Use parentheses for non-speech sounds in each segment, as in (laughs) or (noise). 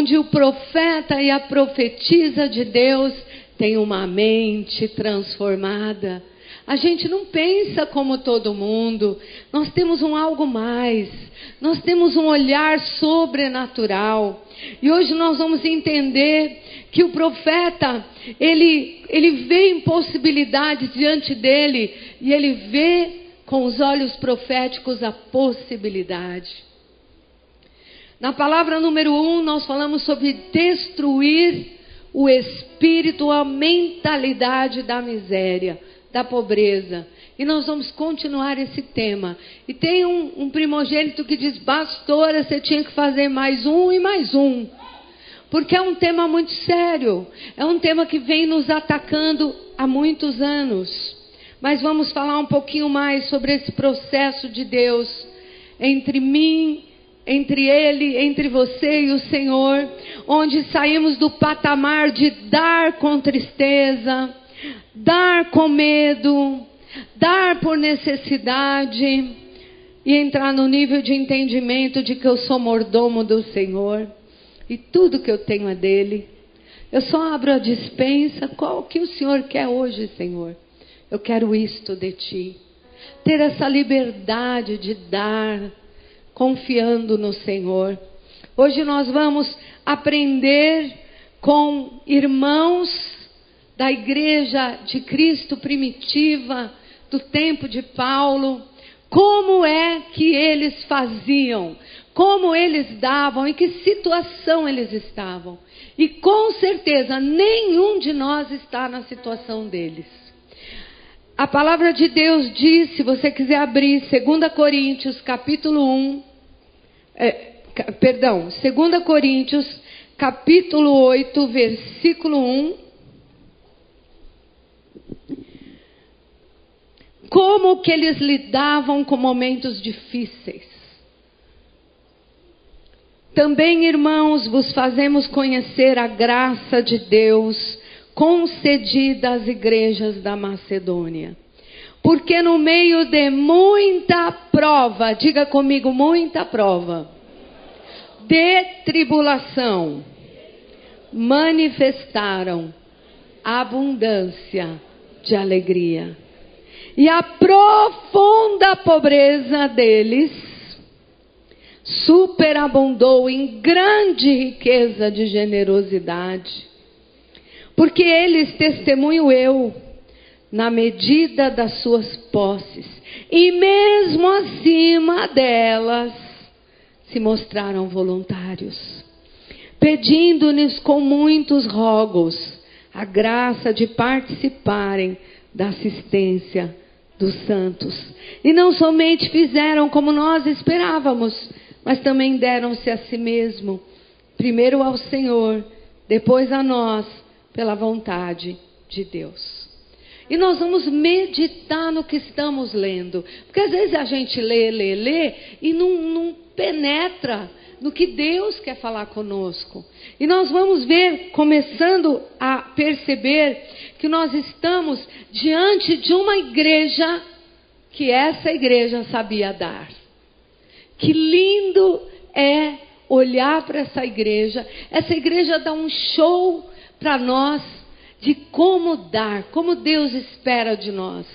onde o profeta e a profetisa de Deus têm uma mente transformada. A gente não pensa como todo mundo, nós temos um algo mais, nós temos um olhar sobrenatural. E hoje nós vamos entender que o profeta, ele, ele vê impossibilidades diante dele e ele vê com os olhos proféticos a possibilidade. Na palavra número um, nós falamos sobre destruir o espírito, a mentalidade da miséria, da pobreza. E nós vamos continuar esse tema. E tem um, um primogênito que diz: Pastora, você tinha que fazer mais um e mais um. Porque é um tema muito sério. É um tema que vem nos atacando há muitos anos. Mas vamos falar um pouquinho mais sobre esse processo de Deus entre mim entre ele, entre você e o Senhor, onde saímos do patamar de dar com tristeza, dar com medo, dar por necessidade e entrar no nível de entendimento de que eu sou mordomo do Senhor e tudo que eu tenho é dele. Eu só abro a dispensa, qual que o Senhor quer hoje, Senhor? Eu quero isto de ti. Ter essa liberdade de dar, confiando no Senhor. Hoje nós vamos aprender com irmãos da igreja de Cristo primitiva, do tempo de Paulo, como é que eles faziam, como eles davam, em que situação eles estavam. E com certeza nenhum de nós está na situação deles. A palavra de Deus diz, se você quiser abrir, 2 Coríntios, capítulo 1, é, perdão, 2 Coríntios, capítulo 8, versículo 1. Como que eles lidavam com momentos difíceis. Também, irmãos, vos fazemos conhecer a graça de Deus concedida às igrejas da Macedônia porque no meio de muita prova, diga comigo, muita prova, de tribulação, manifestaram abundância de alegria. E a profunda pobreza deles superabundou em grande riqueza de generosidade. Porque eles, testemunho eu, na medida das suas posses, e mesmo acima delas, se mostraram voluntários, pedindo-lhes com muitos rogos a graça de participarem da assistência dos santos. E não somente fizeram como nós esperávamos, mas também deram-se a si mesmo, primeiro ao Senhor, depois a nós, pela vontade de Deus. E nós vamos meditar no que estamos lendo. Porque às vezes a gente lê, lê, lê e não, não penetra no que Deus quer falar conosco. E nós vamos ver, começando a perceber, que nós estamos diante de uma igreja que essa igreja sabia dar. Que lindo é olhar para essa igreja. Essa igreja dá um show para nós de como dar, como Deus espera de nós.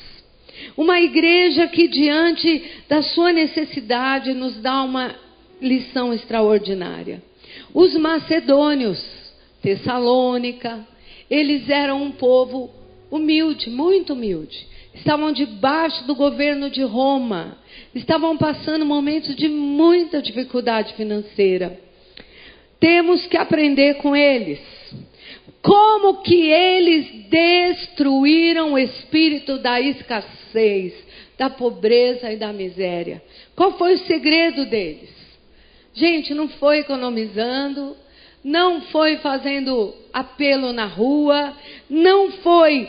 Uma igreja que, diante da sua necessidade, nos dá uma lição extraordinária. Os macedônios, Tessalônica, eles eram um povo humilde, muito humilde. Estavam debaixo do governo de Roma. Estavam passando momentos de muita dificuldade financeira. Temos que aprender com eles. Como que eles destruíram o espírito da escassez, da pobreza e da miséria? Qual foi o segredo deles? Gente, não foi economizando, não foi fazendo apelo na rua, não foi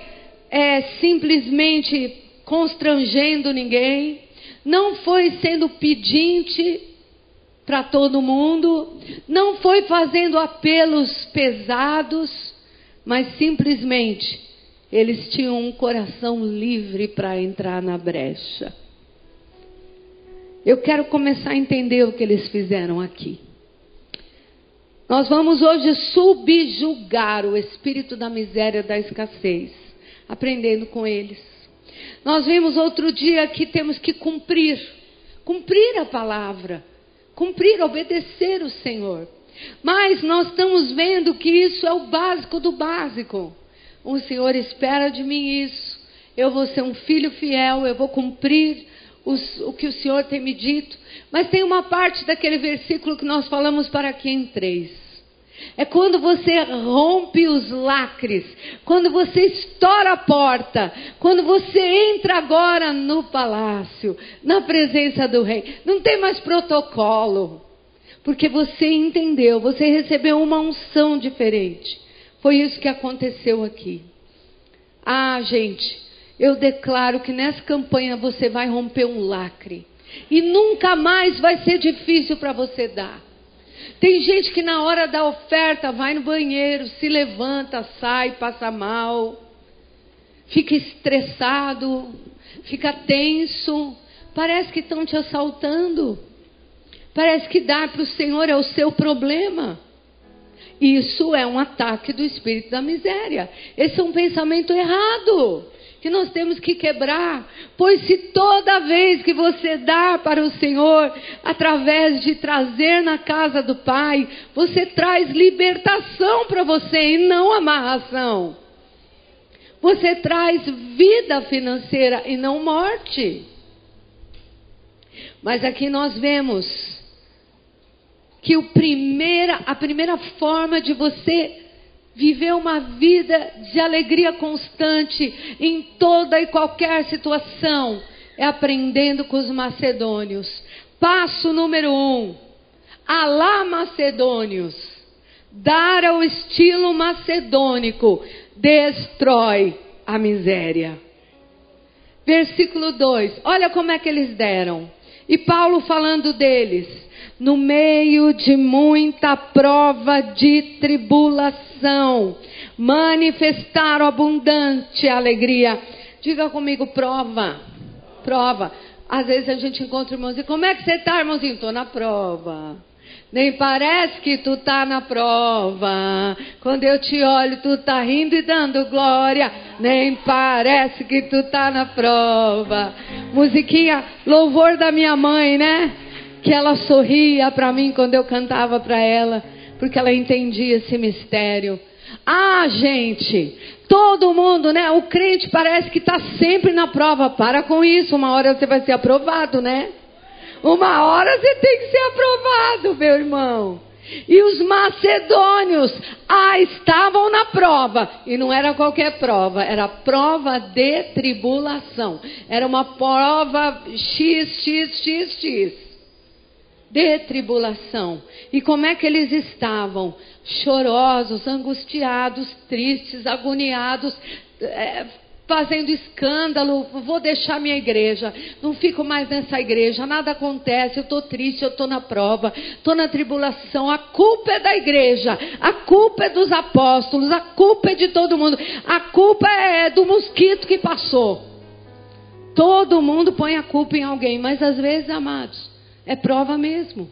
é, simplesmente constrangendo ninguém, não foi sendo pedinte para todo mundo, não foi fazendo apelos pesados, mas simplesmente eles tinham um coração livre para entrar na brecha. Eu quero começar a entender o que eles fizeram aqui. Nós vamos hoje subjugar o espírito da miséria, da escassez, aprendendo com eles. Nós vimos outro dia que temos que cumprir, cumprir a palavra, cumprir, obedecer o Senhor. Mas nós estamos vendo que isso é o básico do básico. O Senhor espera de mim isso. Eu vou ser um filho fiel, eu vou cumprir os, o que o Senhor tem me dito. Mas tem uma parte daquele versículo que nós falamos para aqui em três. É quando você rompe os lacres, quando você estoura a porta, quando você entra agora no palácio, na presença do rei. Não tem mais protocolo, porque você entendeu, você recebeu uma unção diferente. Foi isso que aconteceu aqui. Ah, gente, eu declaro que nessa campanha você vai romper um lacre. E nunca mais vai ser difícil para você dar. Tem gente que na hora da oferta vai no banheiro, se levanta, sai, passa mal, fica estressado, fica tenso, parece que estão te assaltando. Parece que dar para o Senhor é o seu problema. Isso é um ataque do espírito da miséria. Esse é um pensamento errado que nós temos que quebrar. Pois se toda vez que você dá para o Senhor, através de trazer na casa do Pai, você traz libertação para você e não amarração. Você traz vida financeira e não morte. Mas aqui nós vemos que primeira, a primeira forma de você viver uma vida de alegria constante em toda e qualquer situação é aprendendo com os macedônios. Passo número um: Alá macedônios. Dar ao estilo macedônico destrói a miséria. Versículo 2: Olha como é que eles deram. E Paulo falando deles no meio de muita prova de tribulação, manifestaram abundante alegria. Diga comigo, prova. Prova. Às vezes a gente encontra irmãos e como é que você está, irmãozinho? Estou na prova. Nem parece que tu tá na prova. Quando eu te olho, tu tá rindo e dando glória. Nem parece que tu tá na prova. Musiquinha, louvor da minha mãe, né? Que ela sorria para mim quando eu cantava para ela, porque ela entendia esse mistério. Ah, gente, todo mundo, né? O crente parece que está sempre na prova. Para com isso, uma hora você vai ser aprovado, né? Uma hora você tem que ser aprovado, meu irmão. E os macedônios, ah, estavam na prova. E não era qualquer prova, era prova de tribulação. Era uma prova X, X, X, X de tribulação. E como é que eles estavam? Chorosos, angustiados, tristes, agoniados, é, fazendo escândalo. Vou deixar minha igreja, não fico mais nessa igreja, nada acontece, eu estou triste, eu estou na prova, estou na tribulação. A culpa é da igreja, a culpa é dos apóstolos, a culpa é de todo mundo, a culpa é do mosquito que passou. Todo mundo põe a culpa em alguém, mas às vezes, amados, é prova mesmo.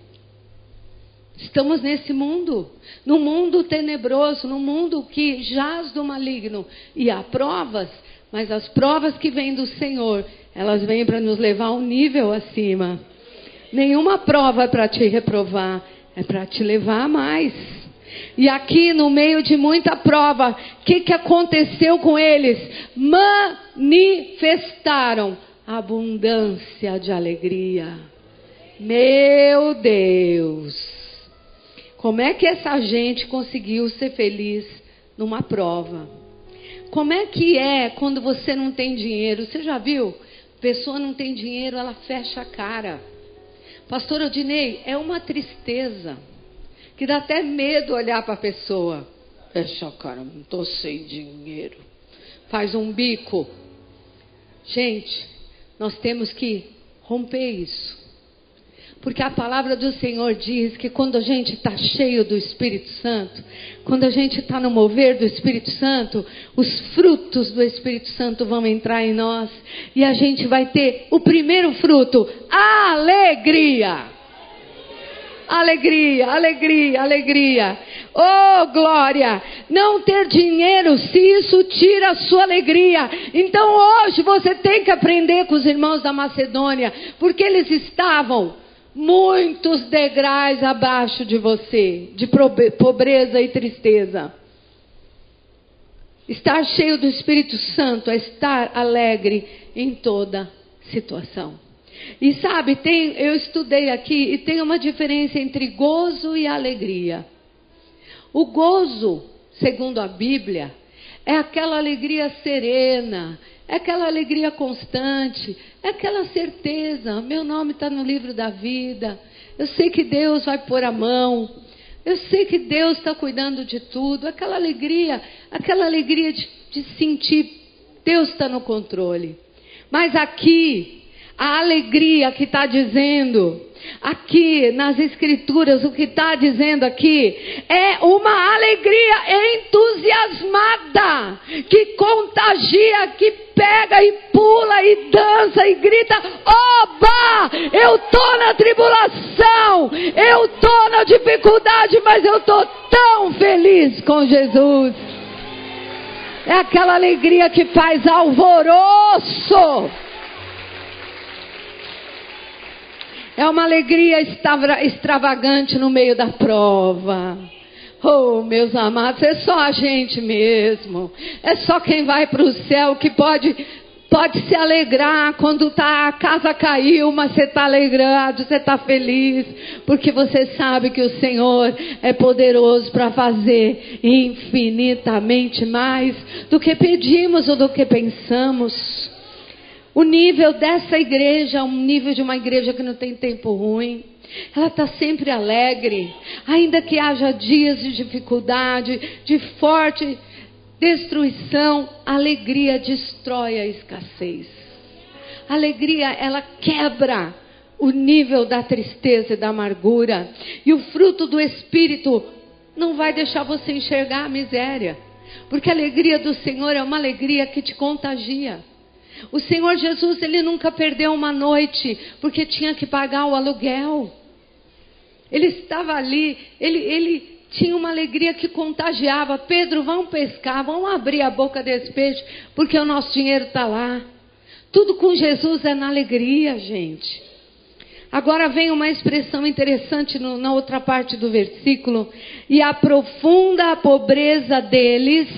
Estamos nesse mundo, no mundo tenebroso, no mundo que jaz do maligno. E há provas, mas as provas que vêm do Senhor, elas vêm para nos levar um nível acima. Nenhuma prova é para te reprovar, é para te levar a mais. E aqui, no meio de muita prova, o que, que aconteceu com eles? Manifestaram abundância de alegria. Meu Deus! Como é que essa gente conseguiu ser feliz numa prova? Como é que é quando você não tem dinheiro? Você já viu? Pessoa não tem dinheiro, ela fecha a cara. Pastor Odinei, é uma tristeza que dá até medo olhar para a pessoa. Fecha a cara, não estou sem dinheiro. Faz um bico. Gente, nós temos que romper isso. Porque a palavra do Senhor diz que quando a gente está cheio do Espírito Santo, quando a gente está no mover do Espírito Santo, os frutos do Espírito Santo vão entrar em nós e a gente vai ter o primeiro fruto, alegria. Alegria, alegria, alegria. Oh, glória! Não ter dinheiro, se isso tira a sua alegria. Então hoje você tem que aprender com os irmãos da Macedônia, porque eles estavam muitos degraus abaixo de você, de pobreza e tristeza. Estar cheio do Espírito Santo é estar alegre em toda situação. E sabe, tem, eu estudei aqui e tem uma diferença entre gozo e alegria. O gozo, segundo a Bíblia, é aquela alegria serena, aquela alegria constante, é aquela certeza: meu nome está no livro da vida, eu sei que Deus vai pôr a mão, eu sei que Deus está cuidando de tudo, aquela alegria, aquela alegria de, de sentir Deus está no controle. Mas aqui, a alegria que está dizendo, aqui nas Escrituras, o que está dizendo aqui, é uma alegria entusiasmada, que contagia, que pega e pula e dança e grita: Oba! Eu estou na tribulação, eu estou na dificuldade, mas eu estou tão feliz com Jesus. É aquela alegria que faz alvoroço. É uma alegria extravagante no meio da prova. Oh, meus amados, é só a gente mesmo. É só quem vai para o céu que pode pode se alegrar quando tá, a casa caiu, mas você está alegrado, você está feliz, porque você sabe que o Senhor é poderoso para fazer infinitamente mais do que pedimos ou do que pensamos. O nível dessa igreja é um nível de uma igreja que não tem tempo ruim. Ela está sempre alegre, ainda que haja dias de dificuldade, de forte destruição. Alegria destrói a escassez. Alegria, ela quebra o nível da tristeza e da amargura. E o fruto do Espírito não vai deixar você enxergar a miséria. Porque a alegria do Senhor é uma alegria que te contagia. O Senhor Jesus, ele nunca perdeu uma noite porque tinha que pagar o aluguel. Ele estava ali, ele, ele tinha uma alegria que contagiava. Pedro, vamos pescar, vamos abrir a boca desse peixe, porque o nosso dinheiro está lá. Tudo com Jesus é na alegria, gente. Agora vem uma expressão interessante no, na outra parte do versículo. E a profunda pobreza deles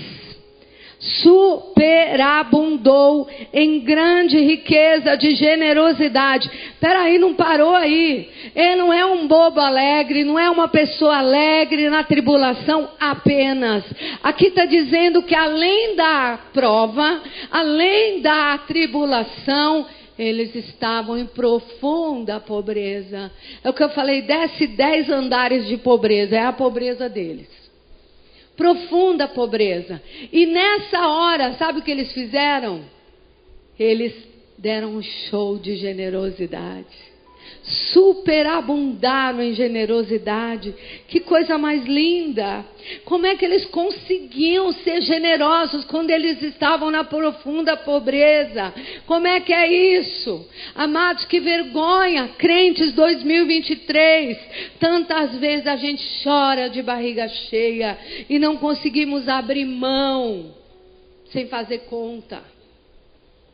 superabundou em grande riqueza de generosidade. Peraí, não parou aí. Ele não é um bobo alegre, não é uma pessoa alegre na tribulação apenas. Aqui está dizendo que além da prova, além da tribulação, eles estavam em profunda pobreza. É o que eu falei, desce dez andares de pobreza, é a pobreza deles profunda pobreza. E nessa hora, sabe o que eles fizeram? Eles deram um show de generosidade superabundaram em generosidade. Que coisa mais linda! Como é que eles conseguiam ser generosos quando eles estavam na profunda pobreza? Como é que é isso? Amados, que vergonha! Crentes 2023, tantas vezes a gente chora de barriga cheia e não conseguimos abrir mão sem fazer conta,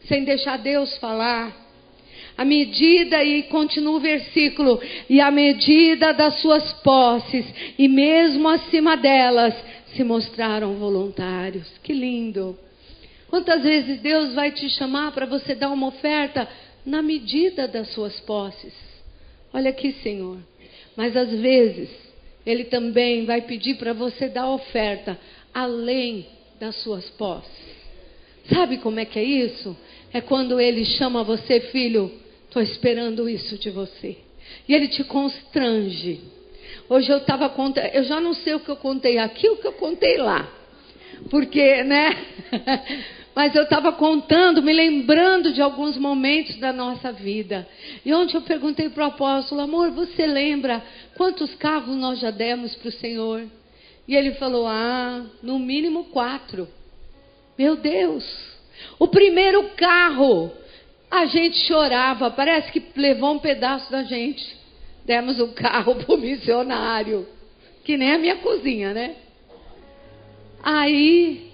sem deixar Deus falar. A medida, e continua o versículo, e a medida das suas posses, e mesmo acima delas, se mostraram voluntários. Que lindo! Quantas vezes Deus vai te chamar para você dar uma oferta na medida das suas posses? Olha aqui, Senhor. Mas às vezes, Ele também vai pedir para você dar oferta além das suas posses. Sabe como é que é isso? É quando Ele chama você, filho, Estou esperando isso de você. E ele te constrange. Hoje eu estava contando, eu já não sei o que eu contei aqui, o que eu contei lá. Porque, né? (laughs) Mas eu estava contando, me lembrando de alguns momentos da nossa vida. E onde eu perguntei para o apóstolo, amor, você lembra quantos carros nós já demos para o Senhor? E ele falou, ah, no mínimo quatro. Meu Deus! O primeiro carro a gente chorava, parece que levou um pedaço da gente. demos o carro (laughs) para o missionário, que nem a minha cozinha, né? Aí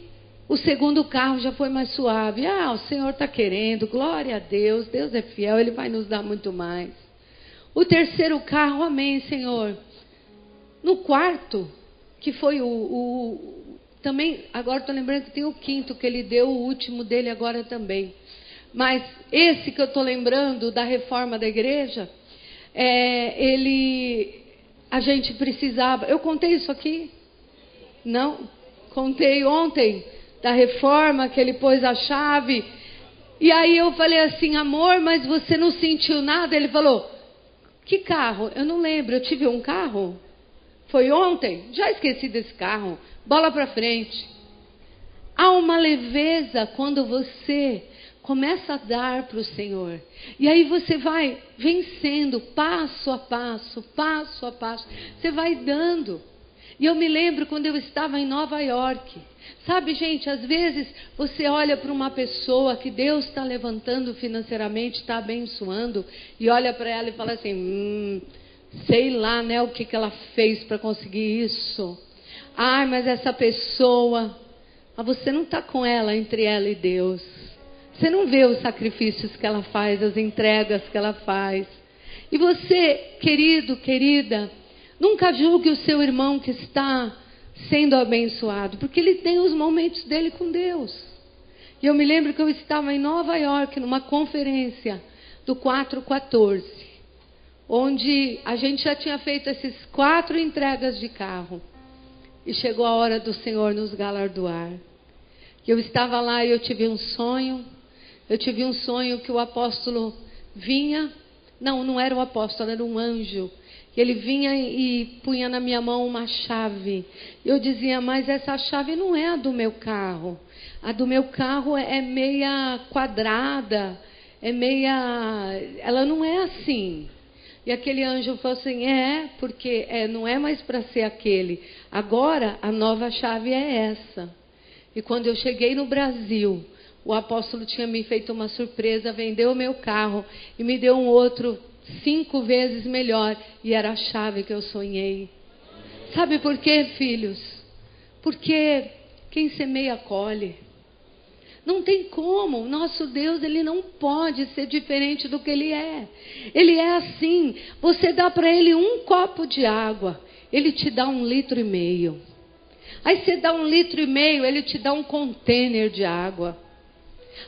o segundo carro já foi mais suave. Ah, o Senhor está querendo, glória a Deus, Deus é fiel, Ele vai nos dar muito mais. O terceiro carro, amém, Senhor. No quarto, que foi o. o também, agora estou lembrando que tem o quinto que ele deu, o último dele agora também. Mas esse que eu estou lembrando da reforma da igreja, é, ele, a gente precisava. Eu contei isso aqui? Não? Contei ontem da reforma que ele pôs a chave. E aí eu falei assim, amor, mas você não sentiu nada? Ele falou, que carro? Eu não lembro, eu tive um carro? Foi ontem? Já esqueci desse carro. Bola para frente. Há uma leveza quando você começa a dar para o Senhor. E aí você vai vencendo passo a passo, passo a passo. Você vai dando. E eu me lembro quando eu estava em Nova York. Sabe, gente, às vezes você olha para uma pessoa que Deus está levantando financeiramente, está abençoando, e olha para ela e fala assim: hum, sei lá, né, o que, que ela fez para conseguir isso. Ai, mas essa pessoa, mas você não está com ela entre ela e Deus. Você não vê os sacrifícios que ela faz, as entregas que ela faz. E você, querido, querida, nunca julgue o seu irmão que está sendo abençoado, porque ele tem os momentos dele com Deus. E eu me lembro que eu estava em Nova York, numa conferência do 414, onde a gente já tinha feito esses quatro entregas de carro. E chegou a hora do Senhor nos galardoar. Eu estava lá e eu tive um sonho eu tive um sonho que o apóstolo vinha, não, não era o apóstolo, era um anjo. Ele vinha e punha na minha mão uma chave. Eu dizia, mas essa chave não é a do meu carro. A do meu carro é meia quadrada, é meia. Ela não é assim. E aquele anjo falou assim: é, porque é, não é mais para ser aquele. Agora a nova chave é essa. E quando eu cheguei no Brasil, o apóstolo tinha me feito uma surpresa, vendeu o meu carro e me deu um outro cinco vezes melhor e era a chave que eu sonhei. Sabe por quê, filhos? Porque quem semeia colhe. Não tem como. Nosso Deus, ele não pode ser diferente do que ele é. Ele é assim. Você dá para ele um copo de água, ele te dá um litro e meio. Aí você dá um litro e meio, ele te dá um contêiner de água.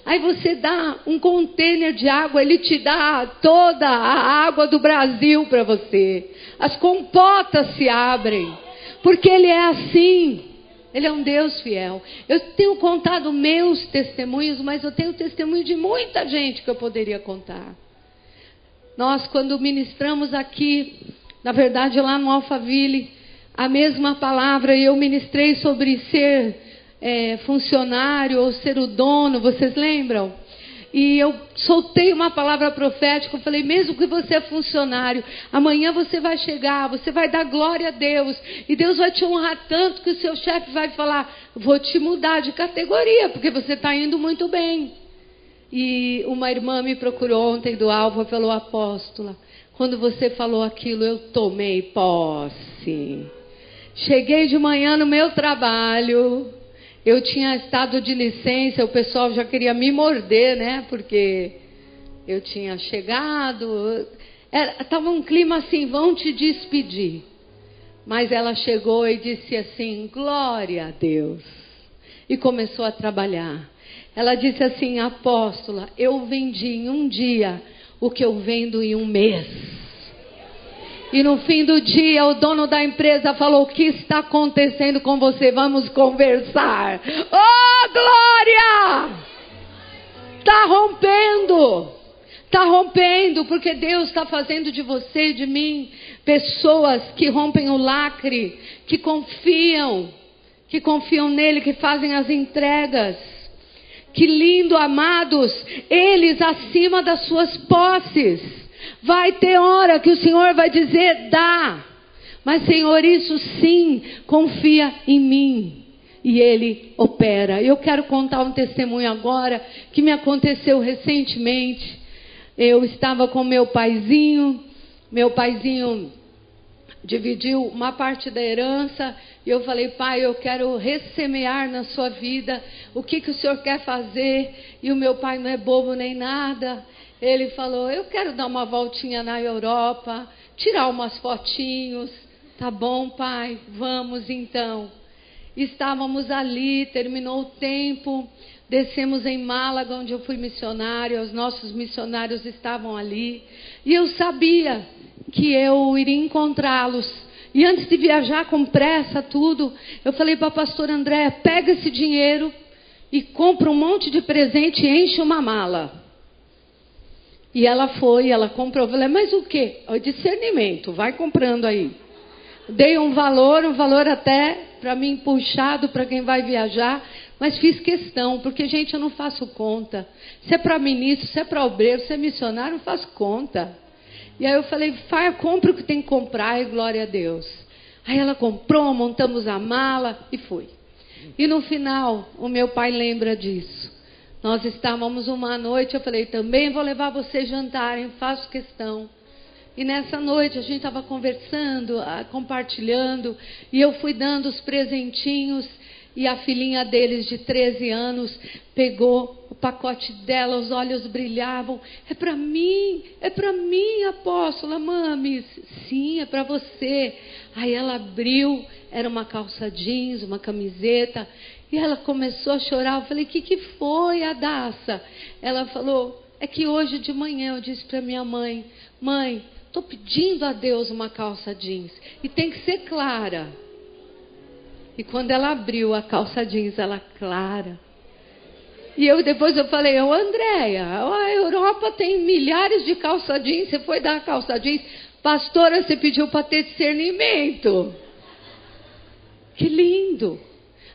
Aí você dá um contêiner de água, ele te dá toda a água do Brasil para você. As compotas se abrem, porque ele é assim. Ele é um Deus fiel. Eu tenho contado meus testemunhos, mas eu tenho testemunho de muita gente que eu poderia contar. Nós, quando ministramos aqui, na verdade lá no Alphaville, a mesma palavra, eu ministrei sobre ser é, funcionário ou ser o dono, vocês lembram? E eu soltei uma palavra profética, eu falei, mesmo que você é funcionário, amanhã você vai chegar, você vai dar glória a Deus, e Deus vai te honrar tanto que o seu chefe vai falar, vou te mudar de categoria, porque você está indo muito bem. E uma irmã me procurou ontem do Alvo e falou, apóstola, quando você falou aquilo, eu tomei posse. Cheguei de manhã no meu trabalho, eu tinha estado de licença, o pessoal já queria me morder, né? Porque eu tinha chegado. Estava um clima assim, vão te despedir. Mas ela chegou e disse assim: Glória a Deus. E começou a trabalhar. Ela disse assim: Apóstola, eu vendi em um dia o que eu vendo em um mês. E no fim do dia, o dono da empresa falou: O que está acontecendo com você? Vamos conversar. Oh, glória! Está rompendo. Está rompendo, porque Deus está fazendo de você e de mim pessoas que rompem o lacre, que confiam, que confiam nele, que fazem as entregas. Que lindo, amados, eles acima das suas posses. Vai ter hora que o Senhor vai dizer: dá. Mas, Senhor, isso sim, confia em mim. E Ele opera. Eu quero contar um testemunho agora que me aconteceu recentemente. Eu estava com meu paizinho meu paizinho dividiu uma parte da herança e eu falei, pai, eu quero ressemear na sua vida o que, que o senhor quer fazer. E o meu pai não é bobo nem nada. Ele falou, eu quero dar uma voltinha na Europa, tirar umas fotinhos. Tá bom, pai, vamos então. Estávamos ali, terminou o tempo, descemos em Málaga, onde eu fui missionária, os nossos missionários estavam ali. E eu sabia que eu iria encontrá-los. E antes de viajar com pressa, tudo, eu falei para a pastora Andréa: pega esse dinheiro e compra um monte de presente e enche uma mala. E ela foi, ela comprou. Eu falei: mas o quê? O discernimento, vai comprando aí. Dei um valor, um valor até para mim puxado para quem vai viajar, mas fiz questão, porque, gente, eu não faço conta. Se é para ministro, se é para obreiro, se é missionário, não faço conta. E aí eu falei, Faia, compra o que tem que comprar e glória a Deus. Aí ela comprou, montamos a mala e foi. E no final, o meu pai lembra disso. Nós estávamos uma noite, eu falei, também vou levar vocês jantarem, faço questão. E nessa noite a gente estava conversando, ah, compartilhando, e eu fui dando os presentinhos e a filhinha deles, de 13 anos, pegou o pacote dela, os olhos brilhavam. É para mim, é para mim, apóstola, mames. Sim, é para você. Aí ela abriu, era uma calça jeans, uma camiseta, e ela começou a chorar. Eu falei: O que, que foi, Adassa? Ela falou: É que hoje de manhã eu disse para minha mãe: Mãe, estou pedindo a Deus uma calça jeans, e tem que ser clara. E quando ela abriu a calça jeans, ela clara. E eu depois eu falei, ô Andréia, a Europa tem milhares de calça jeans, você foi dar a calça jeans, pastora, você pediu para ter discernimento. Que lindo!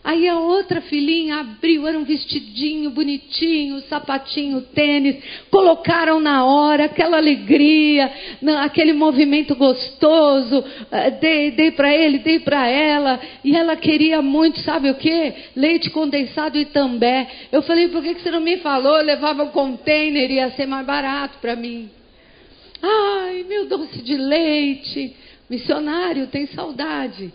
Aí a outra filhinha abriu, era um vestidinho bonitinho, sapatinho, tênis, colocaram na hora, aquela alegria, aquele movimento gostoso, eh, dei, dei para ele, dei para ela, e ela queria muito, sabe o que? Leite condensado e também. Eu falei, por que você não me falou? Eu levava um container, ia ser mais barato para mim. Ai, meu doce de leite, missionário, tem saudade.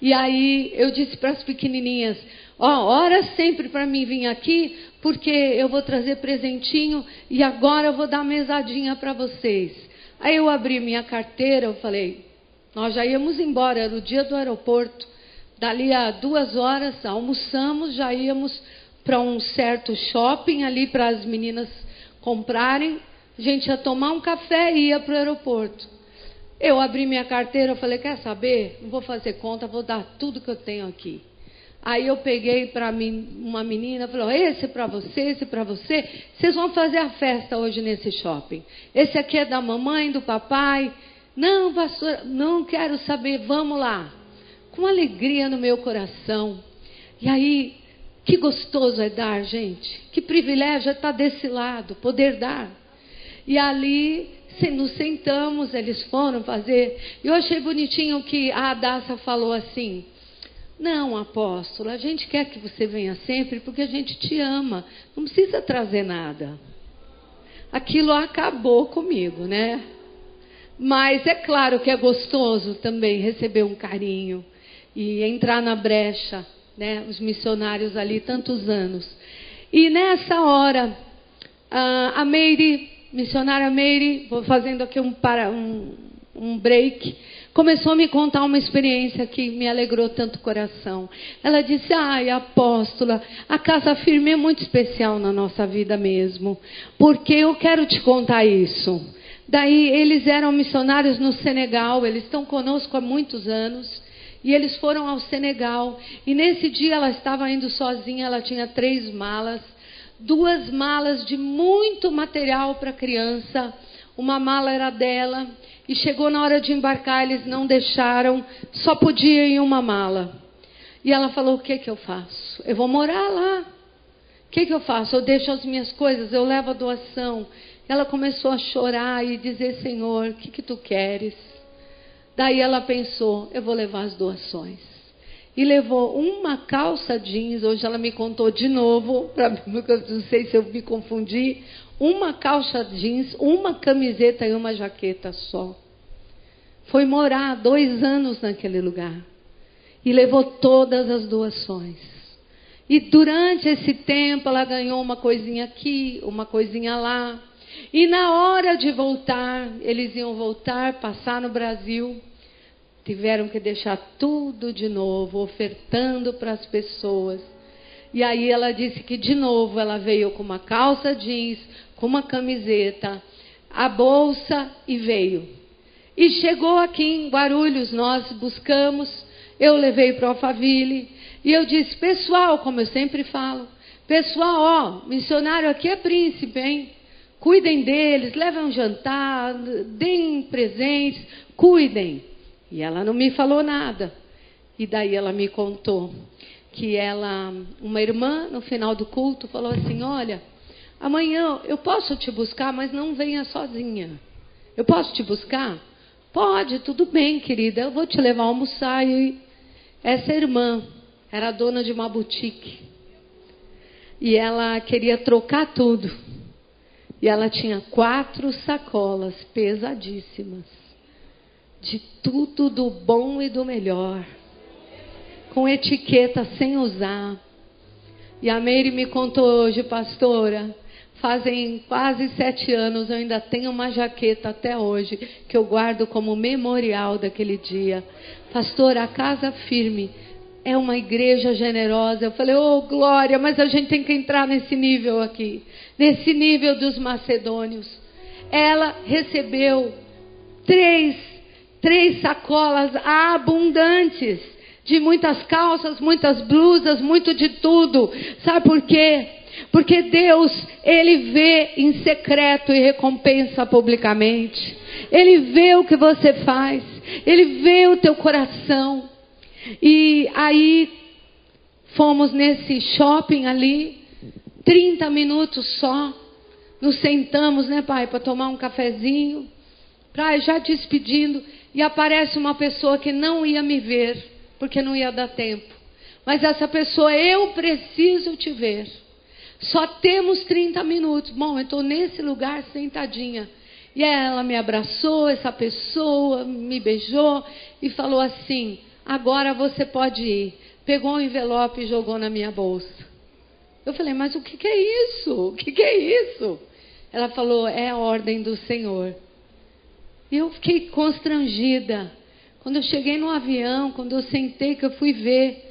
E aí eu disse para as pequenininhas: Ó, ora sempre para mim vir aqui, porque eu vou trazer presentinho e agora eu vou dar mesadinha para vocês. Aí eu abri minha carteira, eu falei: Nós já íamos embora, era o dia do aeroporto. Dali a duas horas almoçamos, já íamos para um certo shopping ali para as meninas comprarem. A gente ia tomar um café e ia para o aeroporto. Eu abri minha carteira, eu falei, quer saber? Não vou fazer conta, vou dar tudo que eu tenho aqui. Aí eu peguei para uma menina, falou, esse é para você, esse é para você. Vocês vão fazer a festa hoje nesse shopping. Esse aqui é da mamãe, do papai. Não, pastor, não quero saber, vamos lá. Com alegria no meu coração. E aí, que gostoso é dar, gente. Que privilégio é estar desse lado, poder dar. E ali nos sentamos, eles foram fazer. Eu achei bonitinho que a Adassa falou assim: Não, apóstolo, a gente quer que você venha sempre porque a gente te ama. Não precisa trazer nada. Aquilo acabou comigo, né? Mas é claro que é gostoso também receber um carinho e entrar na brecha, né? Os missionários ali tantos anos. E nessa hora, a Meire missionária Meire, vou fazendo aqui um, para, um, um break, começou a me contar uma experiência que me alegrou tanto o coração. Ela disse: Ai, apóstola, a casa firme é muito especial na nossa vida mesmo, porque eu quero te contar isso. Daí eles eram missionários no Senegal, eles estão conosco há muitos anos. E eles foram ao Senegal. E nesse dia ela estava indo sozinha, ela tinha três malas duas malas de muito material para a criança. Uma mala era dela. E chegou na hora de embarcar, eles não deixaram, só podia ir uma mala. E ela falou: O que, que eu faço? Eu vou morar lá. O que, que eu faço? Eu deixo as minhas coisas, eu levo a doação. Ela começou a chorar e dizer: Senhor, o que, que tu queres? Daí ela pensou: Eu vou levar as doações e levou uma calça jeans. Hoje ela me contou de novo, (laughs) pra, não sei se eu me confundi. Uma calça jeans, uma camiseta e uma jaqueta só. foi morar dois anos naquele lugar e levou todas as doações. E durante esse tempo ela ganhou uma coisinha aqui, uma coisinha lá. E na hora de voltar, eles iam voltar, passar no Brasil, tiveram que deixar tudo de novo, ofertando para as pessoas. E aí ela disse que de novo ela veio com uma calça jeans, com uma camiseta, a bolsa e veio. E chegou aqui em Guarulhos, nós buscamos, eu levei para Alphaville, e eu disse, pessoal, como eu sempre falo, pessoal, ó, missionário aqui é príncipe, hein? Cuidem deles, levem um jantar, deem presentes, cuidem. E ela não me falou nada. E daí ela me contou que ela, uma irmã, no final do culto, falou assim: Olha, amanhã eu posso te buscar, mas não venha sozinha. Eu posso te buscar? Pode, tudo bem, querida. Eu vou te levar a almoçar. E essa irmã era dona de uma boutique. E ela queria trocar tudo. E ela tinha quatro sacolas pesadíssimas. De tudo do bom e do melhor. Com etiqueta sem usar. E a Meire me contou hoje, pastora, fazem quase sete anos, eu ainda tenho uma jaqueta até hoje, que eu guardo como memorial daquele dia. Pastora, a casa firme é uma igreja generosa. Eu falei, oh glória, mas a gente tem que entrar nesse nível aqui, nesse nível dos macedônios. Ela recebeu três, três sacolas abundantes de muitas calças, muitas blusas, muito de tudo. Sabe por quê? Porque Deus, Ele vê em secreto e recompensa publicamente. Ele vê o que você faz. Ele vê o teu coração. E aí fomos nesse shopping ali, 30 minutos só. Nos sentamos, né, pai, para tomar um cafezinho. Pra, já despedindo. E aparece uma pessoa que não ia me ver, porque não ia dar tempo. Mas essa pessoa, eu preciso te ver. Só temos 30 minutos. Bom, eu estou nesse lugar sentadinha. E ela me abraçou, essa pessoa me beijou e falou assim: agora você pode ir. Pegou um envelope e jogou na minha bolsa. Eu falei, mas o que, que é isso? O que, que é isso? Ela falou, é a ordem do Senhor. E eu fiquei constrangida. Quando eu cheguei no avião, quando eu sentei, que eu fui ver,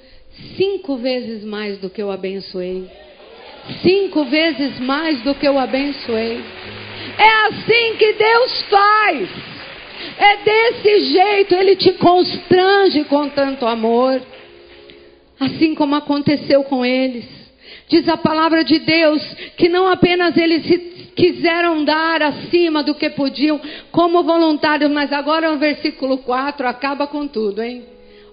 cinco vezes mais do que eu abençoei. Cinco vezes mais do que eu abençoei. É assim que Deus faz. É desse jeito, ele te constrange com tanto amor. Assim como aconteceu com eles. Diz a palavra de Deus que não apenas eles quiseram dar acima do que podiam como voluntários, mas agora o versículo 4 acaba com tudo, hein?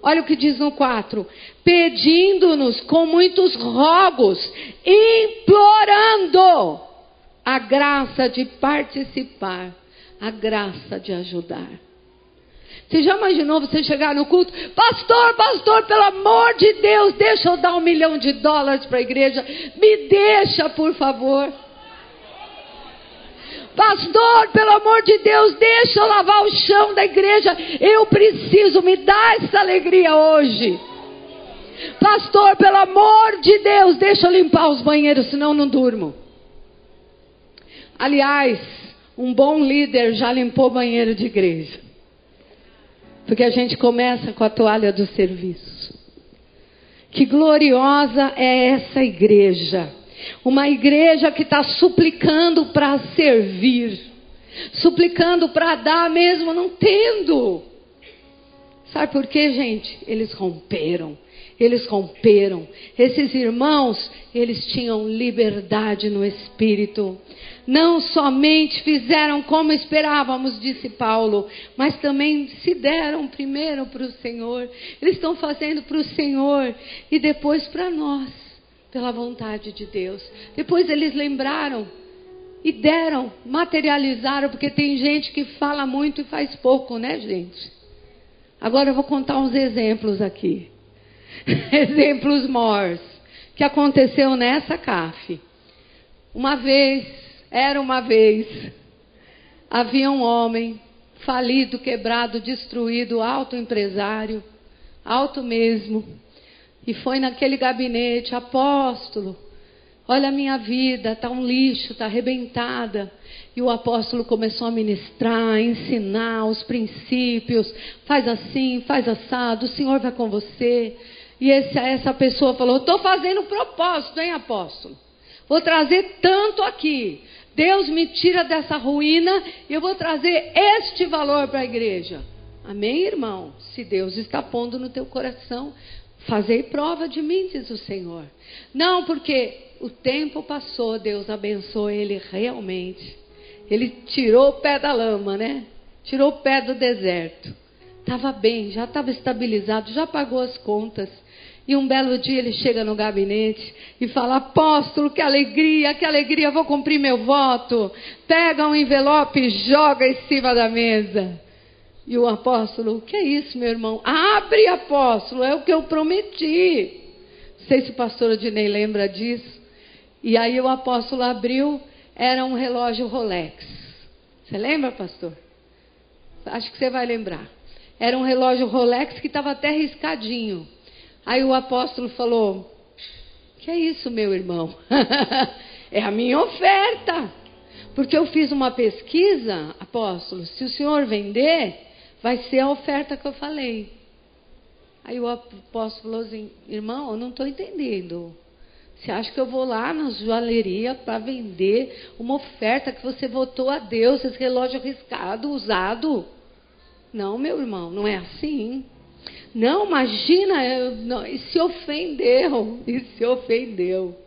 Olha o que diz no 4: pedindo-nos com muitos rogos, implorando a graça de participar a graça de ajudar. Você já imaginou você chegar no culto? Pastor, pastor, pelo amor de Deus, deixa eu dar um milhão de dólares para a igreja. Me deixa, por favor. Pastor, pelo amor de Deus, deixa eu lavar o chão da igreja. Eu preciso, me dar essa alegria hoje. Pastor, pelo amor de Deus, deixa eu limpar os banheiros, senão não durmo. Aliás, um bom líder já limpou banheiro de igreja. Porque a gente começa com a toalha do serviço. Que gloriosa é essa igreja. Uma igreja que está suplicando para servir. Suplicando para dar mesmo não tendo. Sabe por quê, gente? Eles romperam. Eles romperam. Esses irmãos, eles tinham liberdade no espírito não somente fizeram como esperávamos, disse Paulo, mas também se deram primeiro para o Senhor. Eles estão fazendo para o Senhor e depois para nós, pela vontade de Deus. Depois eles lembraram e deram, materializaram, porque tem gente que fala muito e faz pouco, né, gente? Agora eu vou contar uns exemplos aqui. (laughs) exemplos mores que aconteceu nessa CAF. Uma vez era uma vez, havia um homem falido, quebrado, destruído, alto empresário, alto mesmo. E foi naquele gabinete, apóstolo, olha a minha vida, está um lixo, está arrebentada. E o apóstolo começou a ministrar, a ensinar os princípios. Faz assim, faz assado, o Senhor vai com você. E esse, essa pessoa falou: Estou fazendo propósito, hein, apóstolo? Vou trazer tanto aqui. Deus me tira dessa ruína e eu vou trazer este valor para a igreja. Amém, irmão? Se Deus está pondo no teu coração, fazei prova de mim, diz o Senhor. Não, porque o tempo passou, Deus abençoou ele realmente. Ele tirou o pé da lama, né? Tirou o pé do deserto. Estava bem, já estava estabilizado, já pagou as contas. E um belo dia ele chega no gabinete e fala: Apóstolo, que alegria, que alegria, vou cumprir meu voto. Pega um envelope e joga em cima da mesa. E o apóstolo: que é isso, meu irmão? Abre, apóstolo, é o que eu prometi. Não sei se o pastor Odinei lembra disso. E aí o apóstolo abriu, era um relógio Rolex. Você lembra, pastor? Acho que você vai lembrar. Era um relógio Rolex que estava até riscadinho. Aí o apóstolo falou: Que é isso, meu irmão? (laughs) é a minha oferta. Porque eu fiz uma pesquisa, apóstolo, se o senhor vender, vai ser a oferta que eu falei. Aí o apóstolo falou assim: Irmão, eu não estou entendendo. Você acha que eu vou lá na joalheria para vender uma oferta que você votou a Deus, esse relógio arriscado, usado? Não, meu irmão, não é assim. Não, imagina, não, e se ofendeu, (laughs) e se ofendeu.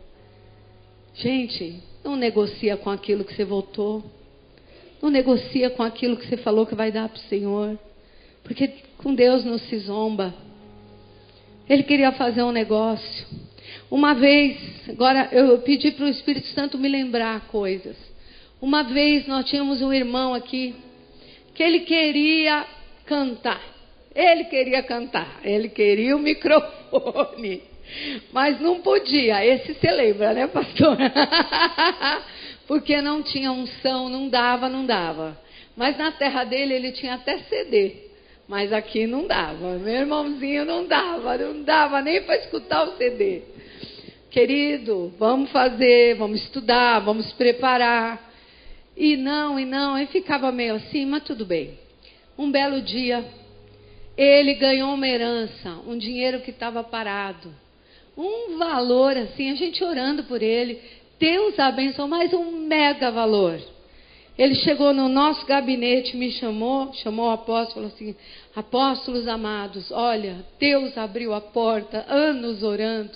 Gente, não negocia com aquilo que você votou. Não negocia com aquilo que você falou que vai dar para o Senhor. Porque com Deus não se zomba. Ele queria fazer um negócio. Uma vez, agora eu pedi para o Espírito Santo me lembrar coisas. Uma vez nós tínhamos um irmão aqui que ele queria cantar. Ele queria cantar, ele queria o (laughs) microfone, mas não podia. Esse você lembra, né, pastor? (laughs) Porque não tinha unção, não dava, não dava. Mas na terra dele ele tinha até CD, mas aqui não dava. Meu irmãozinho não dava, não dava nem para escutar o CD. Querido, vamos fazer, vamos estudar, vamos preparar. E não, e não, e ficava meio assim, mas tudo bem. Um belo dia, ele ganhou uma herança, um dinheiro que estava parado. Um valor assim, a gente orando por ele. Deus abençoou, mas um mega valor. Ele chegou no nosso gabinete, me chamou, chamou o apóstolo, assim: Apóstolos amados, olha, Deus abriu a porta, anos orando.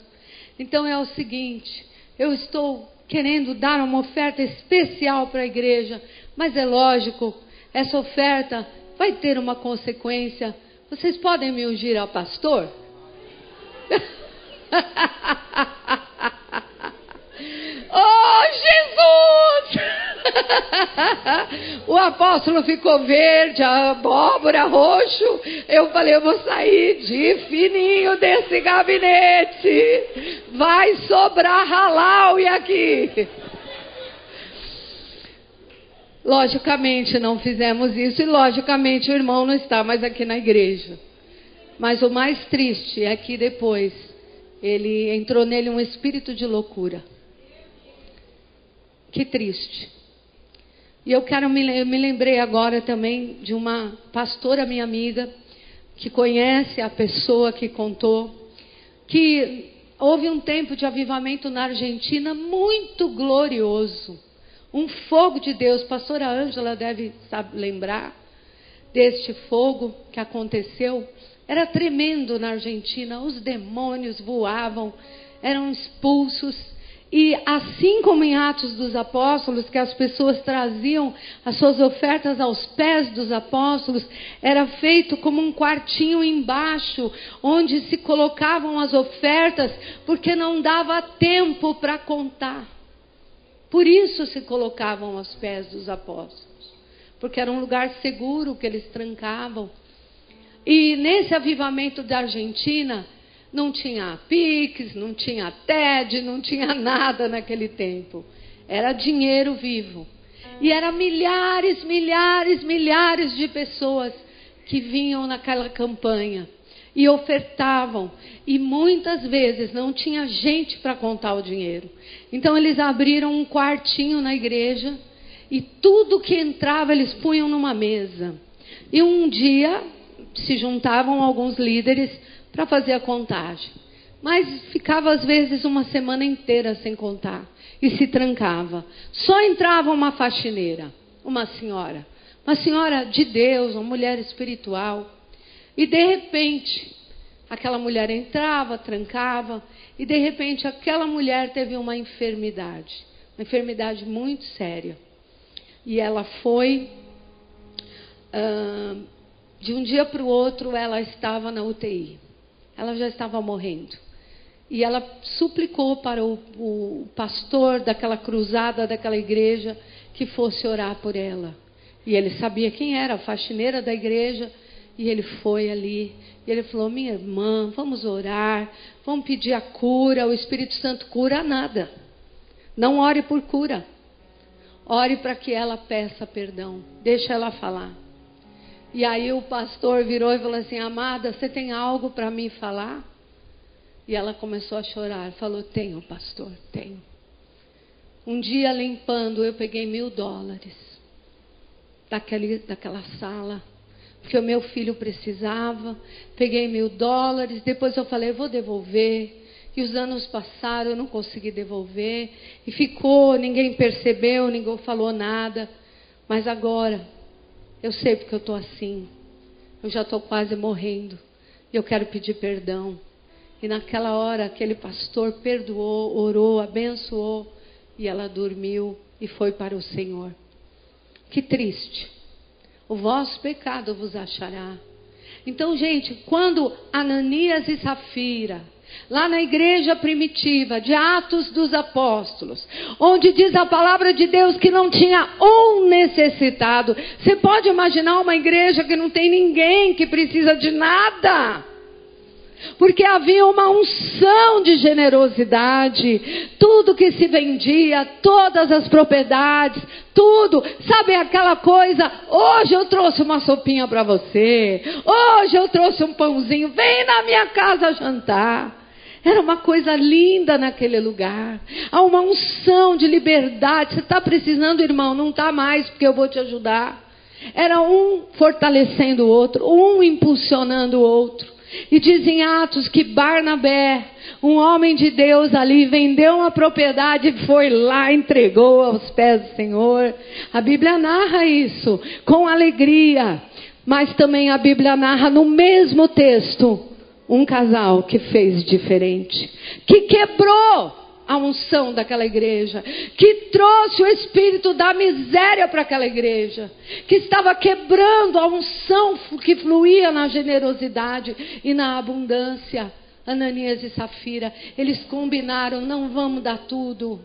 Então é o seguinte: eu estou querendo dar uma oferta especial para a igreja, mas é lógico, essa oferta vai ter uma consequência. Vocês podem me ungir ao pastor? (laughs) oh, Jesus! (laughs) o apóstolo ficou verde, a abóbora roxo. Eu falei, eu vou sair de fininho desse gabinete. Vai sobrar halal e aqui. Logicamente não fizemos isso e logicamente o irmão não está mais aqui na igreja. Mas o mais triste é que depois ele entrou nele um espírito de loucura. Que triste. E eu quero me, eu me lembrei agora também de uma pastora minha amiga que conhece a pessoa que contou que houve um tempo de avivamento na Argentina muito glorioso um fogo de Deus. Pastora Ângela deve sabe, lembrar deste fogo que aconteceu. Era tremendo na Argentina, os demônios voavam, eram expulsos. E assim como em Atos dos Apóstolos, que as pessoas traziam as suas ofertas aos pés dos apóstolos, era feito como um quartinho embaixo, onde se colocavam as ofertas, porque não dava tempo para contar. Por isso se colocavam aos pés dos apóstolos, porque era um lugar seguro que eles trancavam. E nesse avivamento da Argentina, não tinha PIX, não tinha TED, não tinha (laughs) nada naquele tempo. Era dinheiro vivo. E eram milhares, milhares, milhares de pessoas que vinham naquela campanha e ofertavam. E muitas vezes não tinha gente para contar o dinheiro. Então eles abriram um quartinho na igreja e tudo que entrava eles punham numa mesa. E um dia se juntavam alguns líderes para fazer a contagem. Mas ficava às vezes uma semana inteira sem contar e se trancava. Só entrava uma faxineira, uma senhora, uma senhora de Deus, uma mulher espiritual. E de repente, aquela mulher entrava, trancava, e de repente aquela mulher teve uma enfermidade, uma enfermidade muito séria. E ela foi, uh, de um dia para o outro, ela estava na UTI. Ela já estava morrendo. E ela suplicou para o, o pastor daquela cruzada, daquela igreja, que fosse orar por ela. E ele sabia quem era, a faxineira da igreja. E ele foi ali. E ele falou: Minha irmã, vamos orar, vamos pedir a cura. O Espírito Santo cura nada. Não ore por cura. Ore para que ela peça perdão. Deixa ela falar. E aí o pastor virou e falou assim: Amada, você tem algo para me falar? E ela começou a chorar. Falou: Tenho, pastor, tenho. Um dia limpando, eu peguei mil dólares daquele, daquela sala, porque o meu filho precisava. Peguei mil dólares. Depois eu falei: Vou devolver. E os anos passaram, eu não consegui devolver. E ficou, ninguém percebeu, ninguém falou nada. Mas agora, eu sei porque eu estou assim. Eu já estou quase morrendo. E eu quero pedir perdão. E naquela hora, aquele pastor perdoou, orou, abençoou. E ela dormiu e foi para o Senhor. Que triste. O vosso pecado vos achará. Então, gente, quando Ananias e Safira, lá na igreja primitiva de Atos dos Apóstolos, onde diz a palavra de Deus que não tinha um necessitado, você pode imaginar uma igreja que não tem ninguém que precisa de nada? porque havia uma unção de generosidade. Tudo que se vendia, todas as propriedades, tudo. Sabe aquela coisa? Hoje eu trouxe uma sopinha para você. Hoje eu trouxe um pãozinho. Vem na minha casa jantar. Era uma coisa linda naquele lugar. Há uma unção de liberdade. Você está precisando, irmão? Não está mais, porque eu vou te ajudar. Era um fortalecendo o outro, um impulsionando o outro. E diz em Atos que Barnabé, um homem de Deus ali, vendeu uma propriedade e foi lá, entregou aos pés do Senhor. A Bíblia narra isso com alegria, mas também a Bíblia narra no mesmo texto um casal que fez diferente, que quebrou a unção daquela igreja, que trouxe o espírito da miséria para aquela igreja, que estava quebrando a unção que fluía na generosidade e na abundância. Ananias e Safira, eles combinaram: não vamos dar tudo,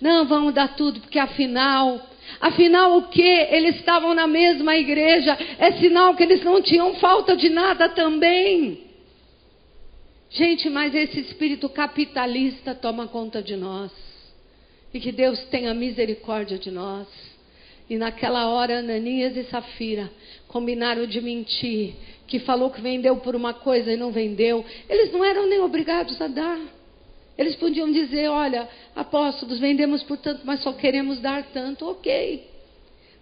não vamos dar tudo, porque afinal, afinal o que? Eles estavam na mesma igreja, é sinal que eles não tinham falta de nada também. Gente, mas esse espírito capitalista toma conta de nós. E que Deus tenha misericórdia de nós. E naquela hora, Ananias e Safira combinaram de mentir, que falou que vendeu por uma coisa e não vendeu. Eles não eram nem obrigados a dar. Eles podiam dizer: olha, apóstolos, vendemos por tanto, mas só queremos dar tanto. Ok.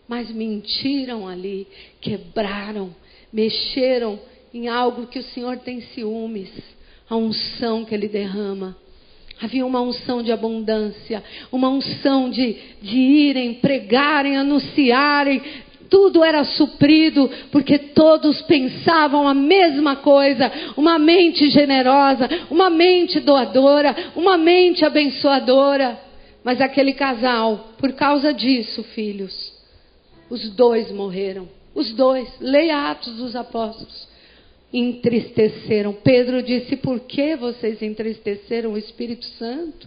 Mas mentiram ali, quebraram, mexeram em algo que o Senhor tem ciúmes a unção que ele derrama. Havia uma unção de abundância, uma unção de, de irem, pregarem, anunciarem. Tudo era suprido, porque todos pensavam a mesma coisa. Uma mente generosa, uma mente doadora, uma mente abençoadora. Mas aquele casal, por causa disso, filhos, os dois morreram. Os dois. Leia Atos dos Apóstolos entristeceram. Pedro disse: Por que vocês entristeceram o Espírito Santo?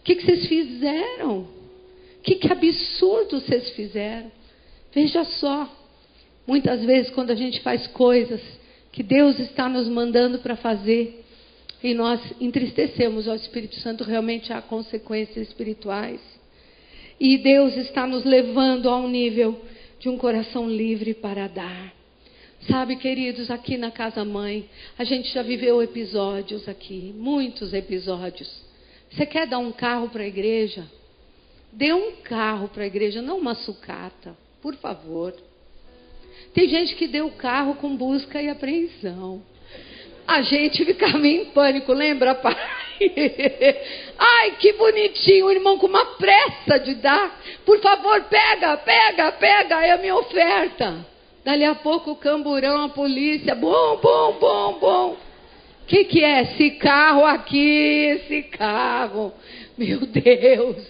O que, que vocês fizeram? Que, que absurdo vocês fizeram? Veja só, muitas vezes quando a gente faz coisas que Deus está nos mandando para fazer e nós entristecemos ao Espírito Santo, realmente há consequências espirituais. E Deus está nos levando a um nível de um coração livre para dar. Sabe, queridos, aqui na Casa Mãe, a gente já viveu episódios aqui, muitos episódios. Você quer dar um carro para a igreja? Dê um carro para a igreja, não uma sucata, por favor. Tem gente que deu o carro com busca e apreensão. A gente ficava em pânico, lembra, pai? (laughs) Ai, que bonitinho, o irmão com uma pressa de dar. Por favor, pega, pega, pega, é a minha oferta. Dali a pouco o camburão, a polícia, bom, bom, bom, bom. O que, que é esse carro aqui, esse carro? Meu Deus.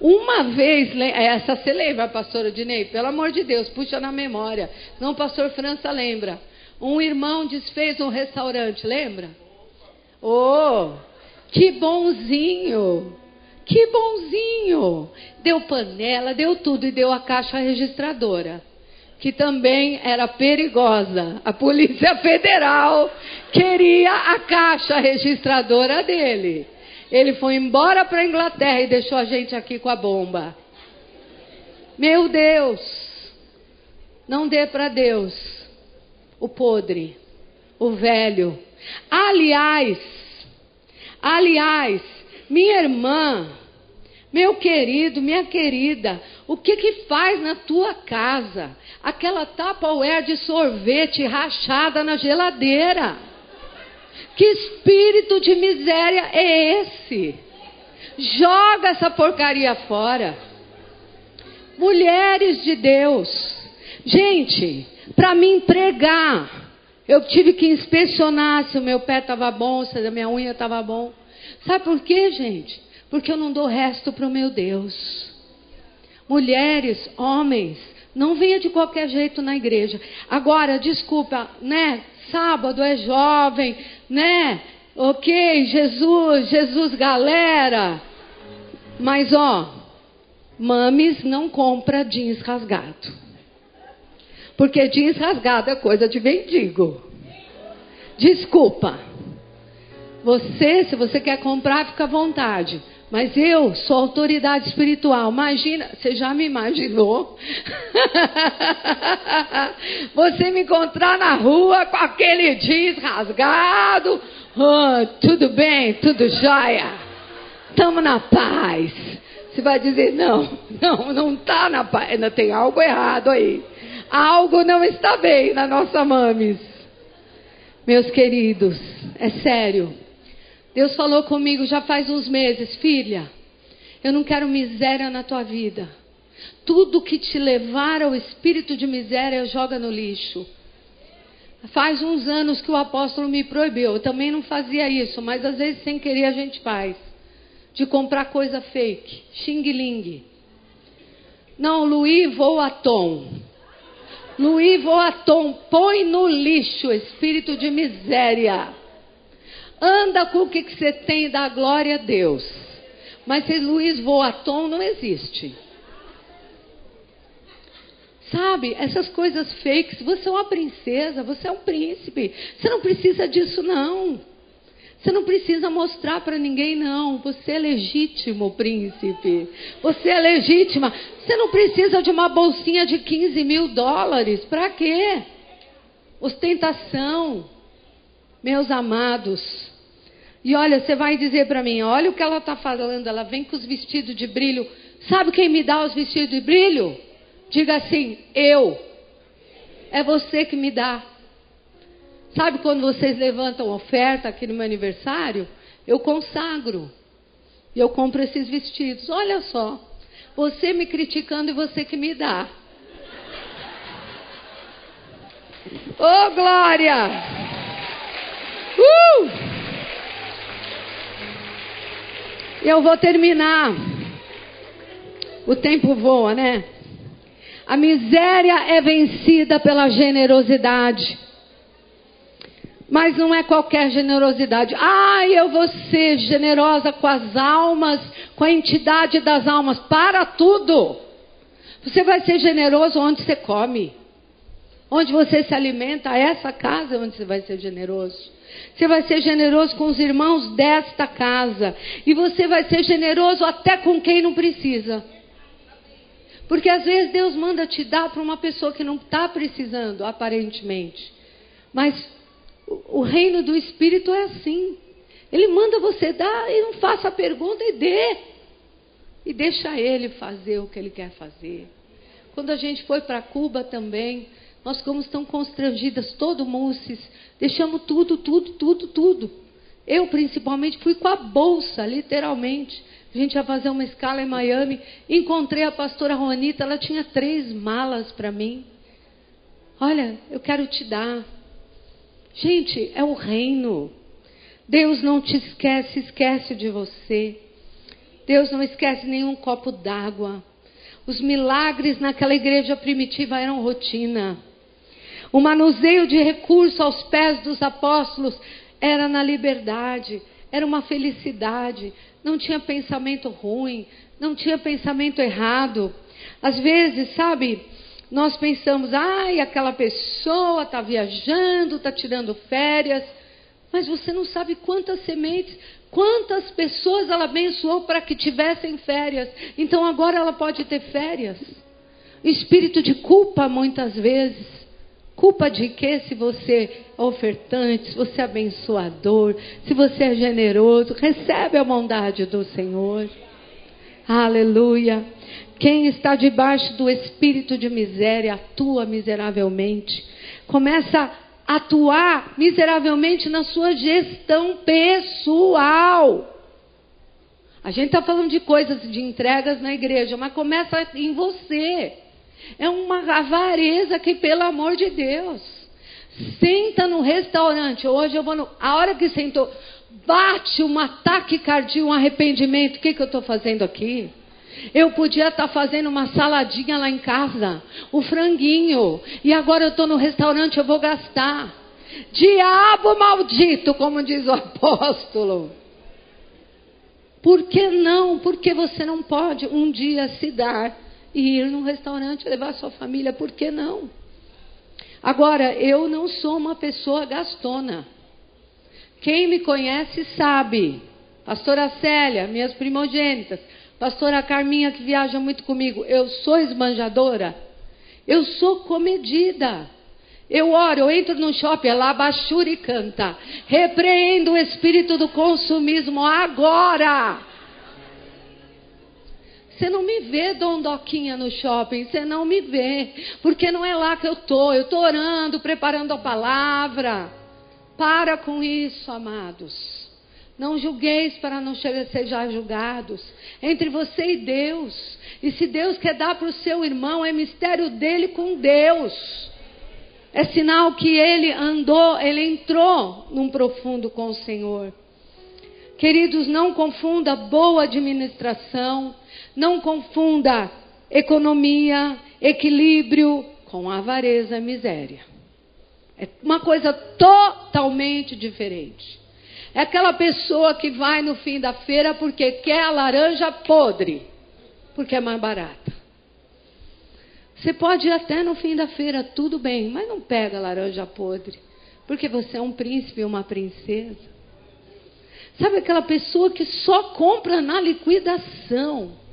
Uma vez, essa você lembra, pastora Dinei? Pelo amor de Deus, puxa na memória. Não, pastor França lembra. Um irmão desfez um restaurante, lembra? Oh, que bonzinho! Que bonzinho! Deu panela, deu tudo e deu a caixa registradora, que também era perigosa. A Polícia Federal queria a caixa registradora dele. Ele foi embora para a Inglaterra e deixou a gente aqui com a bomba. Meu Deus! Não dê para Deus o podre, o velho. Aliás, aliás, minha irmã, meu querido, minha querida, o que que faz na tua casa? Aquela Tupperware de sorvete rachada na geladeira. Que espírito de miséria é esse? Joga essa porcaria fora. Mulheres de Deus. Gente, para me pregar, eu tive que inspecionar se o meu pé estava bom, se a minha unha estava bom. Sabe por quê, gente? Porque eu não dou resto para o meu Deus. Mulheres, homens, não venha de qualquer jeito na igreja. Agora, desculpa, né? Sábado é jovem, né? Ok, Jesus, Jesus, galera. Mas ó, mames não compra jeans rasgado. Porque jeans rasgado é coisa de mendigo. Desculpa. Você, se você quer comprar, fica à vontade. Mas eu sou autoridade espiritual. Imagina, você já me imaginou? (laughs) você me encontrar na rua com aquele jeans rasgado. Oh, tudo bem, tudo jóia. Estamos na paz. Você vai dizer, não, não, não está na paz. Ainda tem algo errado aí. Algo não está bem na nossa mames. Meus queridos, é sério. Deus falou comigo já faz uns meses, filha. Eu não quero miséria na tua vida. Tudo que te levar ao espírito de miséria, joga no lixo. Faz uns anos que o apóstolo me proibiu. Eu também não fazia isso, mas às vezes sem querer a gente faz. De comprar coisa fake, xing-ling. Não, Louis Vuitton. Louis Vuitton, põe no lixo, espírito de miséria. Anda com o que, você tem dá glória a Deus. Mas se Luiz Vuitton não existe. Sabe, essas coisas fakes, você é uma princesa, você é um príncipe. Você não precisa disso, não. Você não precisa mostrar para ninguém, não. Você é legítimo, príncipe. Você é legítima. Você não precisa de uma bolsinha de 15 mil dólares. Para quê? Ostentação. Meus amados. E olha, você vai dizer para mim: olha o que ela está falando. Ela vem com os vestidos de brilho. Sabe quem me dá os vestidos de brilho? Diga assim: eu. É você que me dá. Sabe quando vocês levantam oferta aqui no meu aniversário? Eu consagro. E eu compro esses vestidos. Olha só. Você me criticando e você que me dá. Oh, glória! Uh! Eu vou terminar. O tempo voa, né? A miséria é vencida pela generosidade. Mas não é qualquer generosidade. Ah, eu vou ser generosa com as almas, com a entidade das almas. Para tudo. Você vai ser generoso onde você come. Onde você se alimenta, essa casa é onde você vai ser generoso. Você vai ser generoso com os irmãos desta casa. E você vai ser generoso até com quem não precisa. Porque às vezes Deus manda te dar para uma pessoa que não está precisando, aparentemente. Mas o, reino do Espírito é assim. Ele manda você dar e não faça a pergunta e dê. E deixa ele fazer o que ele quer fazer. Quando a gente foi para Cuba também, nós ficamos tão constrangidas, todo moças, deixamos tudo, tudo, tudo, tudo. Eu, principalmente, fui com a bolsa, literalmente. A gente ia fazer uma escala em Miami. Encontrei a pastora Ronita, ela tinha três malas para mim. Olha, eu quero te dar. Gente, é o reino. Deus não te esquece, esquece de você. Deus não esquece nenhum copo d'água. Os milagres naquela igreja primitiva eram rotina. O manuseio de recursos aos pés dos apóstolos era na liberdade, era uma felicidade, não tinha pensamento ruim, não tinha pensamento errado. Às vezes, sabe, nós pensamos, ai, aquela pessoa está viajando, está tirando férias, mas você não sabe quantas sementes, quantas pessoas ela abençoou para que tivessem férias. Então agora ela pode ter férias. Espírito de culpa, muitas vezes. Culpa de quê? Se você é ofertante, se você é abençoador, se você é generoso, recebe a bondade do Senhor. Aleluia. Quem está debaixo do espírito de miséria atua miseravelmente. Começa a atuar miseravelmente na sua gestão pessoal. A gente está falando de coisas de entregas na igreja, mas começa em você. É uma avareza que, pelo amor de Deus, senta no restaurante. Hoje eu vou no. A hora que sentou, bate um ataque cardíaco, um arrependimento. O que, que eu estou fazendo aqui? Eu podia estar tá fazendo uma saladinha lá em casa, o franguinho, e agora eu estou no restaurante, eu vou gastar. Diabo maldito, como diz o (laughs) apóstolo. Por que não? Porque você não pode um dia se dar e ir num restaurante levar sua família, por que não? Agora, eu não sou uma pessoa gastona. Quem me conhece sabe. Pastora Célia, minhas primogênitas. Pastora Carminha, que viaja muito comigo. Eu sou esbanjadora. Eu sou comedida. Eu oro, eu entro no shopping, ela baixura e canta. Repreendo o espírito do consumismo agora. Você não me vê dondoquinha no shopping, você não me vê, porque não é lá que eu estou. Eu estou orando, preparando a palavra. Para com isso, amados. Não julgueis para não sejam julgados. Entre você e Deus. E se Deus quer dar para o seu irmão, é mistério dele com Deus. É sinal que ele andou, ele entrou num profundo com o Senhor. Queridos, não confunda boa administração não confunda economia, equilíbrio com avareza e miséria. É uma coisa totalmente diferente. É aquela pessoa que vai no fim da feira porque quer a laranja podre, porque é mais barata. Você pode ir até no fim da feira, tudo bem, mas não pega a laranja podre, porque você é um príncipe ou uma princesa. Sabe aquela pessoa que só compra na liquidação?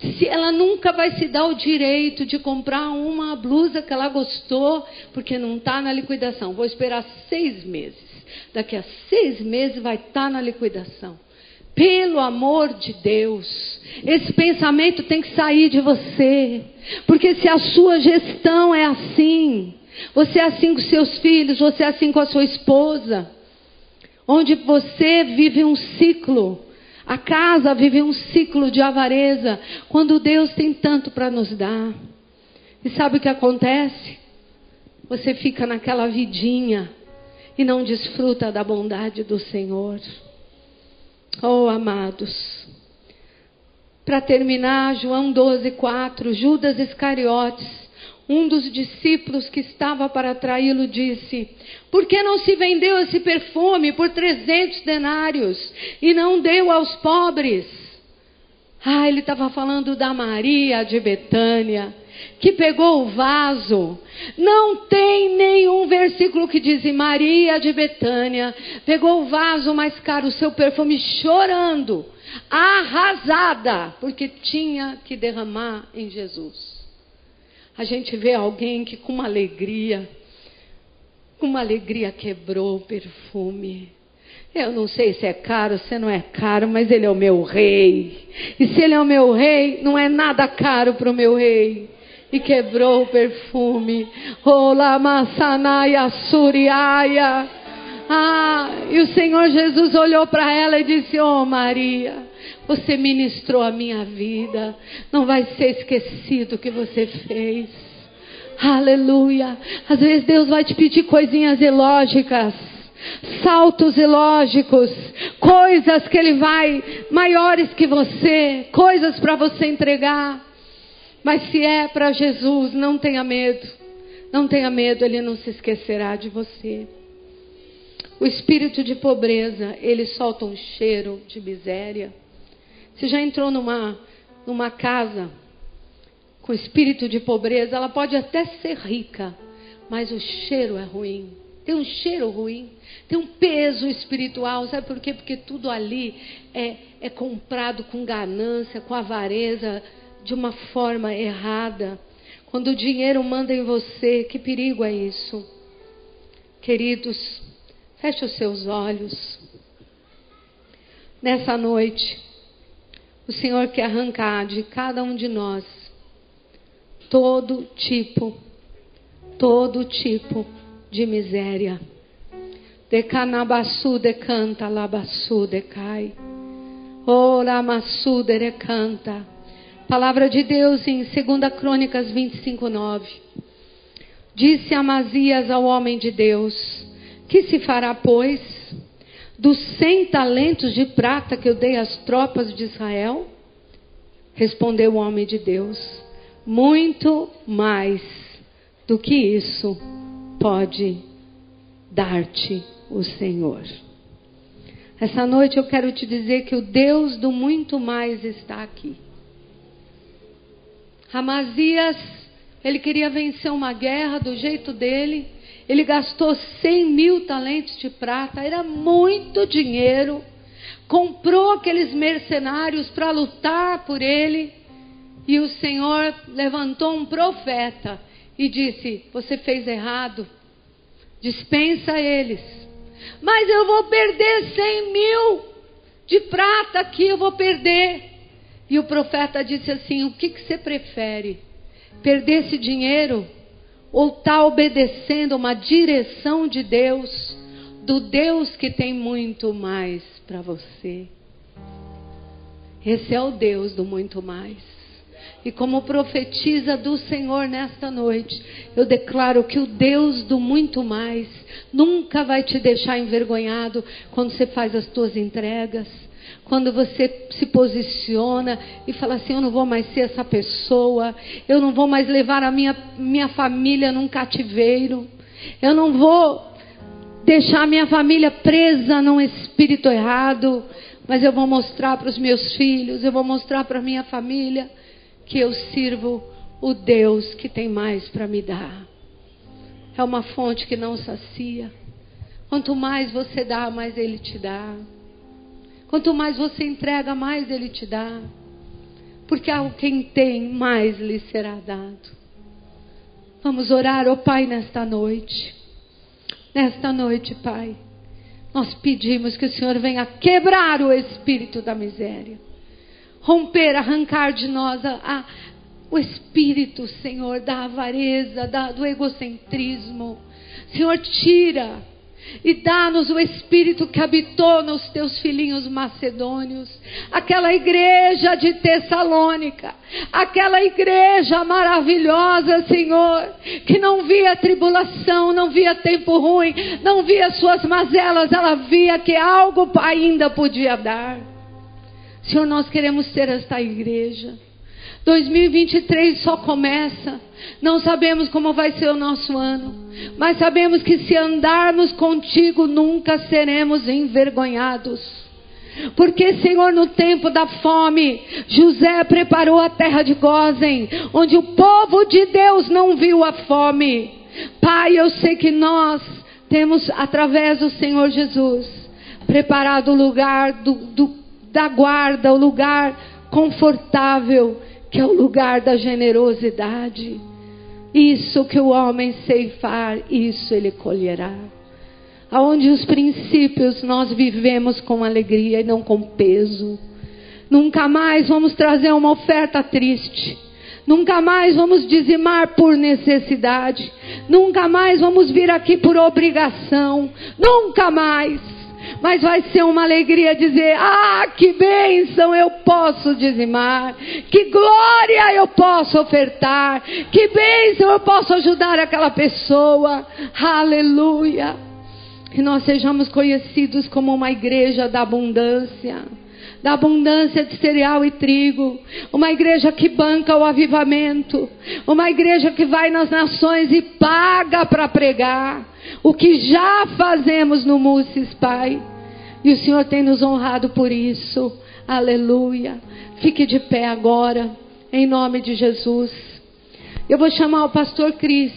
Se ela nunca vai se dar o direito de comprar uma blusa que ela gostou, porque não está na liquidação. Vou esperar seis meses. Daqui a seis meses vai estar tá na liquidação. Pelo amor de Deus, esse pensamento tem que sair de você, porque se a sua gestão é assim, você é assim com seus filhos, você é assim com a sua esposa, onde você vive um ciclo a casa vive um ciclo de avareza quando Deus tem tanto para nos dar. E sabe o que acontece? Você fica naquela vidinha e não desfruta da bondade do Senhor. Oh, amados. Para terminar, João 12, 4, Judas Iscariotes um dos discípulos que estava para traí-lo disse: Por que não se vendeu esse perfume por trezentos denários e não deu aos pobres? Ah, ele estava falando da Maria de Betânia, que pegou o vaso. Não tem nenhum versículo que diz Maria de Betânia pegou o vaso mais caro, o seu perfume, chorando, arrasada, porque tinha que derramar em Jesus. A gente vê alguém que com uma alegria, com uma alegria quebrou o perfume. Eu não sei se é caro, se não é caro, mas ele é o meu rei. E se ele é o meu rei, não é nada caro para o meu rei. E quebrou o perfume. Ola maçanaia suriaia. Ah, e o Senhor Jesus olhou para ela e disse: Oh Maria, você ministrou a minha vida. Não vai ser esquecido o que você fez. Aleluia. Às vezes Deus vai te pedir coisinhas ilógicas saltos ilógicos, coisas que ele vai maiores que você, coisas para você entregar. Mas se é para Jesus, não tenha medo. Não tenha medo, ele não se esquecerá de você. O espírito de pobreza, ele solta um cheiro de miséria. Você já entrou numa numa casa com espírito de pobreza, ela pode até ser rica, mas o cheiro é ruim tem um cheiro ruim, tem um peso espiritual, sabe por quê? Porque tudo ali é, é comprado com ganância, com avareza, de uma forma errada. Quando o dinheiro manda em você, que perigo é isso? Queridos, feche os seus olhos. Nessa noite, o Senhor quer arrancar de cada um de nós todo tipo, todo tipo de miséria. Decanabasu decanta, labasu decai. Oramassu decanta. Palavra de Deus em 2 Crônicas 25, 9. Disse Amazias ao homem de Deus: Que se fará, pois, dos cem talentos de prata que eu dei às tropas de Israel? Respondeu o homem de Deus: Muito mais do que isso pode dar-te o Senhor. Essa noite eu quero te dizer que o Deus do muito mais está aqui. Amazias, ele queria vencer uma guerra do jeito dele. Ele gastou 100 mil talentos de prata, era muito dinheiro. Comprou aqueles mercenários para lutar por ele. E o Senhor levantou um profeta e disse: Você fez errado, dispensa eles. Mas eu vou perder cem mil de prata aqui, eu vou perder. E o profeta disse assim: O que, que você prefere? Perder esse dinheiro ou estar tá obedecendo uma direção de Deus, do Deus que tem muito mais para você? Esse é o Deus do muito mais. E como profetiza do Senhor nesta noite, eu declaro que o Deus do muito mais nunca vai te deixar envergonhado quando você faz as tuas entregas, quando você se posiciona e fala assim: Eu não vou mais ser essa pessoa, eu não vou mais levar a minha, minha família num cativeiro, eu não vou deixar a minha família presa num espírito errado, mas eu vou mostrar para os meus filhos, eu vou mostrar para a minha família que eu sirvo o Deus que tem mais para me dar. É uma fonte que não sacia. Quanto mais você dá, mais Ele te dá. Quanto mais você entrega, mais Ele te dá. Porque ao quem tem, mais lhe será dado. Vamos orar, ó oh Pai, nesta noite. Nesta noite, Pai, nós pedimos que o Senhor venha quebrar o espírito da miséria romper, arrancar de nós a, a, o espírito, Senhor, da avareza, da, do egocentrismo. Senhor, tira e dá-nos o espírito que habitou nos teus filhinhos macedônios, aquela igreja de Tessalônica, aquela igreja maravilhosa, Senhor, que não via tribulação, não via tempo ruim, não via suas mazelas, ela via que algo ainda podia dar. Senhor, nós queremos ser esta igreja. 2023 só começa. Não sabemos como vai ser o nosso ano, mas sabemos que se andarmos contigo nunca seremos envergonhados. Porque, Senhor, no tempo da fome, José preparou a terra de Gozen, onde o povo de Deus não viu a fome. Pai, eu sei que nós temos, através do Senhor Jesus, preparado o lugar do, do, da guarda, o lugar confortável, que é o lugar da generosidade. Isso que o homem ceifar, isso ele colherá. Aonde os princípios nós vivemos com alegria e não com peso. Nunca mais vamos trazer uma oferta triste. Nunca mais vamos dizimar por necessidade. Nunca mais vamos vir aqui por obrigação. Nunca mais mas vai ser uma alegria dizer: ah, que bênção eu posso dizimar, que glória eu posso ofertar, que bênção eu posso ajudar aquela pessoa, aleluia. Que nós sejamos conhecidos como uma igreja da abundância da abundância de cereal e trigo, uma igreja que banca o avivamento, uma igreja que vai nas nações e paga para pregar, o que já fazemos no Mussis, Pai. E o Senhor tem nos honrado por isso. Aleluia. Fique de pé agora, em nome de Jesus. Eu vou chamar o pastor Cris.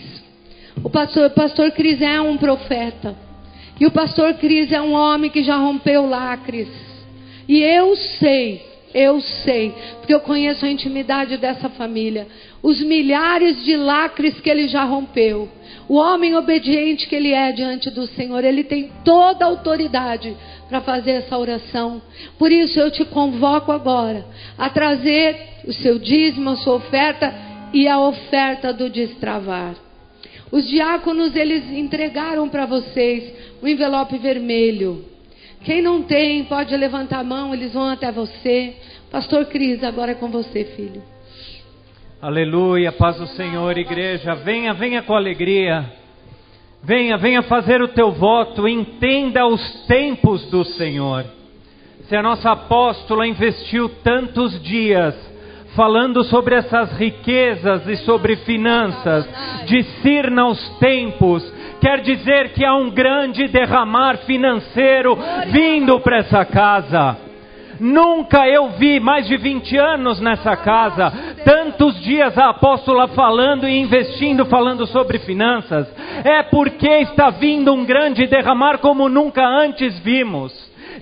O pastor, o pastor Cris é um profeta. E o pastor Cris é um homem que já rompeu lacres. E eu sei, eu sei, porque eu conheço a intimidade dessa família, os milhares de lacres que ele já rompeu. O homem obediente que ele é diante do Senhor, ele tem toda a autoridade para fazer essa oração. Por isso eu te convoco agora a trazer o seu dízimo, a sua oferta e a oferta do destravar. Os diáconos eles entregaram para vocês o envelope vermelho. Quem não tem pode levantar a mão, eles vão até você. Pastor Cris, agora é com você, filho. Aleluia, paz do Senhor, igreja. Venha, venha com alegria. Venha, venha fazer o teu voto, entenda os tempos do Senhor. Se a nossa apóstola investiu tantos dias falando sobre essas riquezas e sobre finanças, discirna os tempos, quer dizer que há um grande derramar financeiro vindo para essa casa. Nunca eu vi, mais de 20 anos nessa casa, tantos dias a apóstola falando e investindo, falando sobre finanças. É porque está vindo um grande derramar como nunca antes vimos.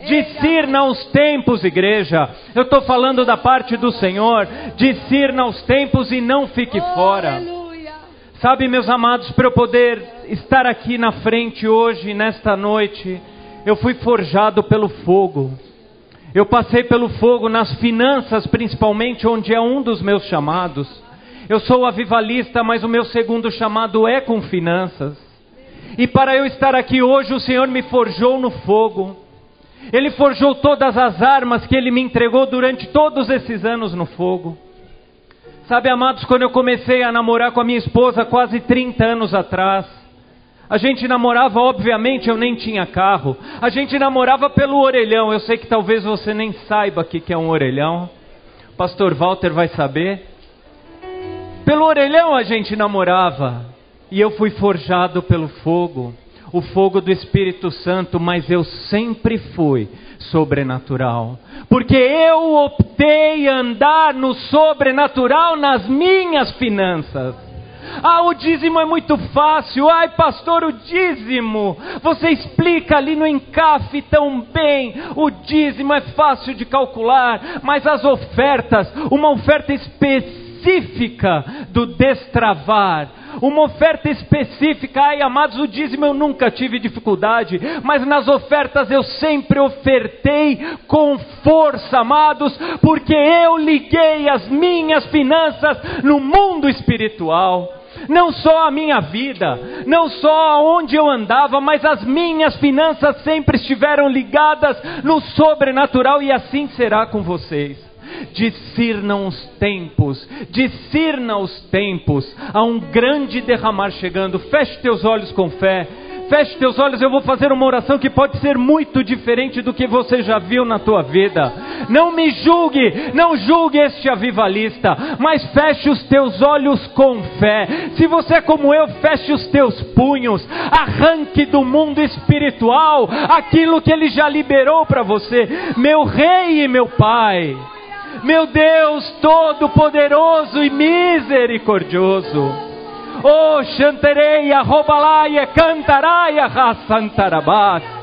Discirna os tempos, igreja. Eu estou falando da parte do Senhor. Discirna os tempos e não fique fora. Sabe, meus amados, para eu poder estar aqui na frente hoje, nesta noite, eu fui forjado pelo fogo. Eu passei pelo fogo nas finanças, principalmente, onde é um dos meus chamados. Eu sou avivalista, mas o meu segundo chamado é com finanças. E para eu estar aqui hoje, o Senhor me forjou no fogo. Ele forjou todas as armas que Ele me entregou durante todos esses anos no fogo. Sabe, amados, quando eu comecei a namorar com a minha esposa quase 30 anos atrás, a gente namorava, obviamente, eu nem tinha carro. A gente namorava pelo orelhão. Eu sei que talvez você nem saiba o que é um orelhão. Pastor Walter vai saber. Pelo orelhão a gente namorava. E eu fui forjado pelo fogo o fogo do Espírito Santo, mas eu sempre fui sobrenatural. Porque eu optei andar no sobrenatural nas minhas finanças. Ah, o dízimo é muito fácil. Ai, pastor, o dízimo. Você explica ali no encafe tão bem. O dízimo é fácil de calcular, mas as ofertas, uma oferta específica do destravar, uma oferta específica. Ai, amados, o dízimo eu nunca tive dificuldade, mas nas ofertas eu sempre ofertei com força, amados, porque eu liguei as minhas finanças no mundo espiritual não só a minha vida, não só onde eu andava, mas as minhas finanças sempre estiveram ligadas no sobrenatural e assim será com vocês. Discernam os tempos, discernam os tempos, há um grande derramar chegando. Feche teus olhos com fé. Feche teus olhos, eu vou fazer uma oração que pode ser muito diferente do que você já viu na tua vida. Não me julgue, não julgue este avivalista, mas feche os teus olhos com fé. Se você é como eu, feche os teus punhos, arranque do mundo espiritual aquilo que ele já liberou para você, meu rei e meu pai. Meu Deus todo-poderoso e misericordioso. Oh, Shantareia, Robalaia, Cantaraia, Rassantarabás.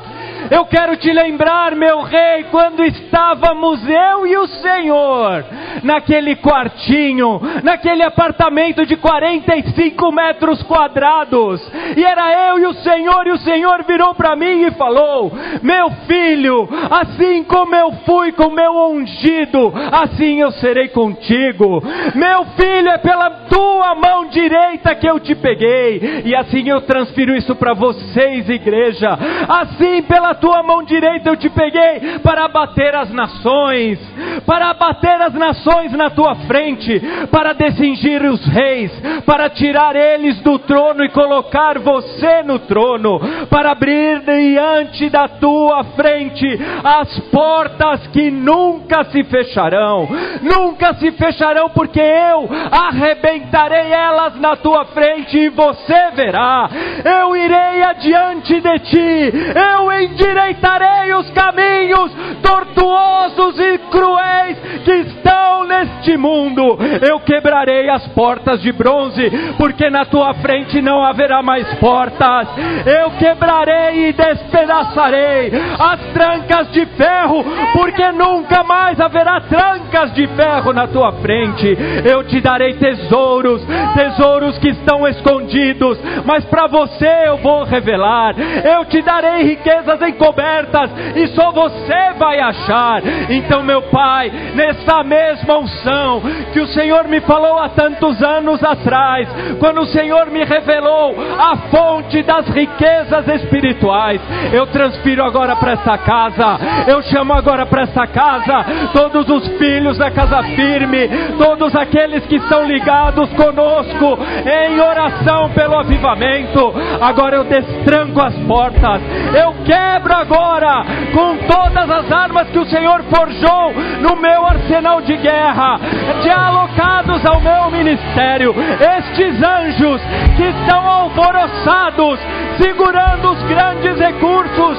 Eu quero te lembrar, meu rei, quando estávamos eu e o Senhor naquele quartinho, naquele apartamento de 45 metros quadrados, e era eu e o Senhor, e o Senhor virou para mim e falou: Meu filho, assim como eu fui com meu ungido, assim eu serei contigo. Meu filho, é pela tua mão direita que eu te peguei, e assim eu transfiro isso para vocês, igreja. Assim, pela tua mão direita eu te peguei para abater as nações, para abater as nações na tua frente, para descingir os reis, para tirar eles do trono e colocar você no trono, para abrir diante da tua frente as portas que nunca se fecharão, nunca se fecharão, porque eu arrebentarei elas na tua frente e você verá. Eu irei adiante de ti, eu endireitarei os caminhos tortuosos e cruéis que estão neste mundo. Eu quebrarei as portas de bronze, porque na tua frente não haverá mais portas. Eu quebrarei e despedaçarei as trancas de ferro, porque nunca mais haverá trancas de ferro na tua frente. Eu te darei tesouros, tesouros que estão escondidos, mas para você eu vou revelar. Eu te darei riquezas encobertas e só você vai achar. Então, meu Pai, nessa mesma unção que o Senhor me falou há tantos anos atrás, quando o Senhor me revelou a fonte das riquezas espirituais, eu transfiro agora para essa casa. Eu chamo agora para essa casa todos os filhos da casa firme, todos aqueles que estão ligados conosco em oração pelo avivamento. Agora eu destranco as portas. Eu quebro agora com todas as armas que o Senhor forjou no meu arsenal de guerra, de alocados ao meu ministério. Estes anjos que estão alvoroçados, segurando os grandes recursos,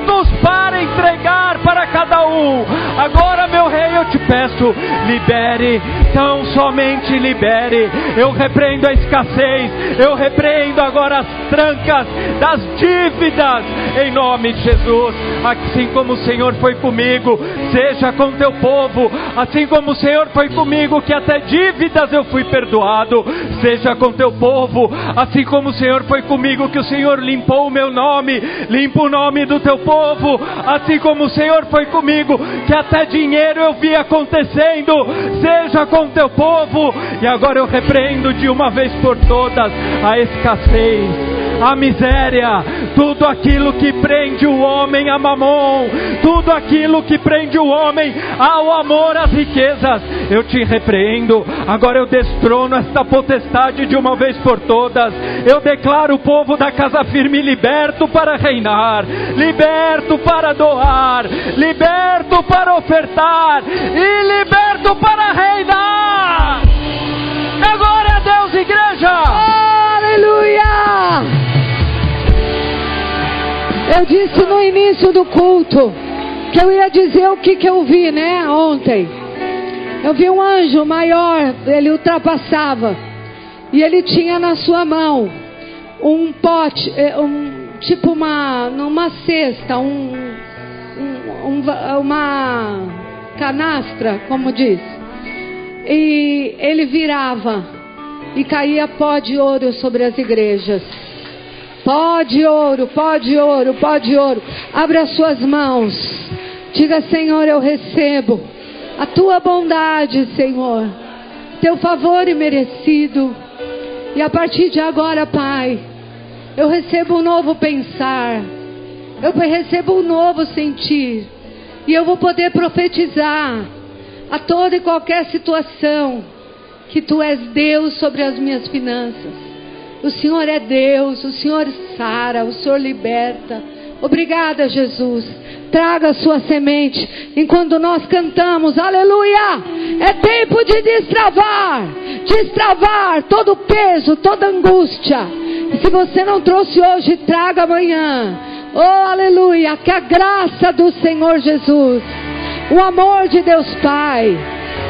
prontos para entregar para cada um. Agora, meu rei, eu te peço, libere, tão somente libere. Eu repreendo a escassez, eu repreendo agora as trancas das dívidas, em nome de Jesus. Assim como o Senhor foi comigo, seja com teu povo, assim como o Senhor foi comigo, que até dívidas eu fui perdoado, seja com teu povo, assim como o Senhor foi comigo, que o Senhor limpou o meu nome, limpa o nome do teu povo, assim como o Senhor foi comigo, que até dinheiro eu vi acontecendo, seja com teu povo, e agora eu repreendo de uma vez por todas a escassez a miséria, tudo aquilo que prende o homem a mamon, tudo aquilo que prende o homem ao amor às riquezas, eu te repreendo. Agora eu destrono esta potestade de uma vez por todas. Eu declaro o povo da casa firme liberto para reinar, liberto para doar, liberto para ofertar e liberto para reinar. É Deus, igreja. Aleluia! Eu disse no início do culto que eu ia dizer o que, que eu vi, né? Ontem. Eu vi um anjo maior, ele ultrapassava. E ele tinha na sua mão um pote, eh, um, tipo uma, numa cesta, um, um, uma canastra, como diz. E ele virava e caía pó de ouro sobre as igrejas. Pó de ouro, pó de ouro, pó de ouro. Abra as suas mãos. Diga, Senhor, eu recebo a tua bondade, Senhor. Teu favor imerecido. E a partir de agora, Pai, eu recebo um novo pensar. Eu recebo um novo sentir. E eu vou poder profetizar a toda e qualquer situação que tu és Deus sobre as minhas finanças. O Senhor é Deus, o Senhor sara, o Senhor liberta, Obrigada, Jesus. Traga a sua semente enquanto nós cantamos, aleluia. É tempo de destravar, destravar todo o peso, toda angústia. E se você não trouxe hoje, traga amanhã. Oh, aleluia. Que a graça do Senhor Jesus, o amor de Deus Pai,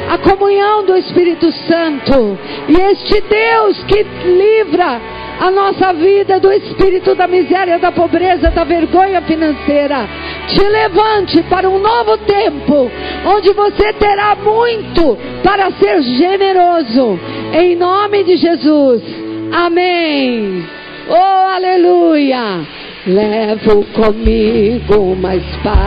a comunhão do Espírito Santo e este Deus que livra a nossa vida do espírito da miséria, da pobreza, da vergonha financeira. Te levante para um novo tempo, onde você terá muito para ser generoso. Em nome de Jesus. Amém. Oh, aleluia. Levo comigo uma espada.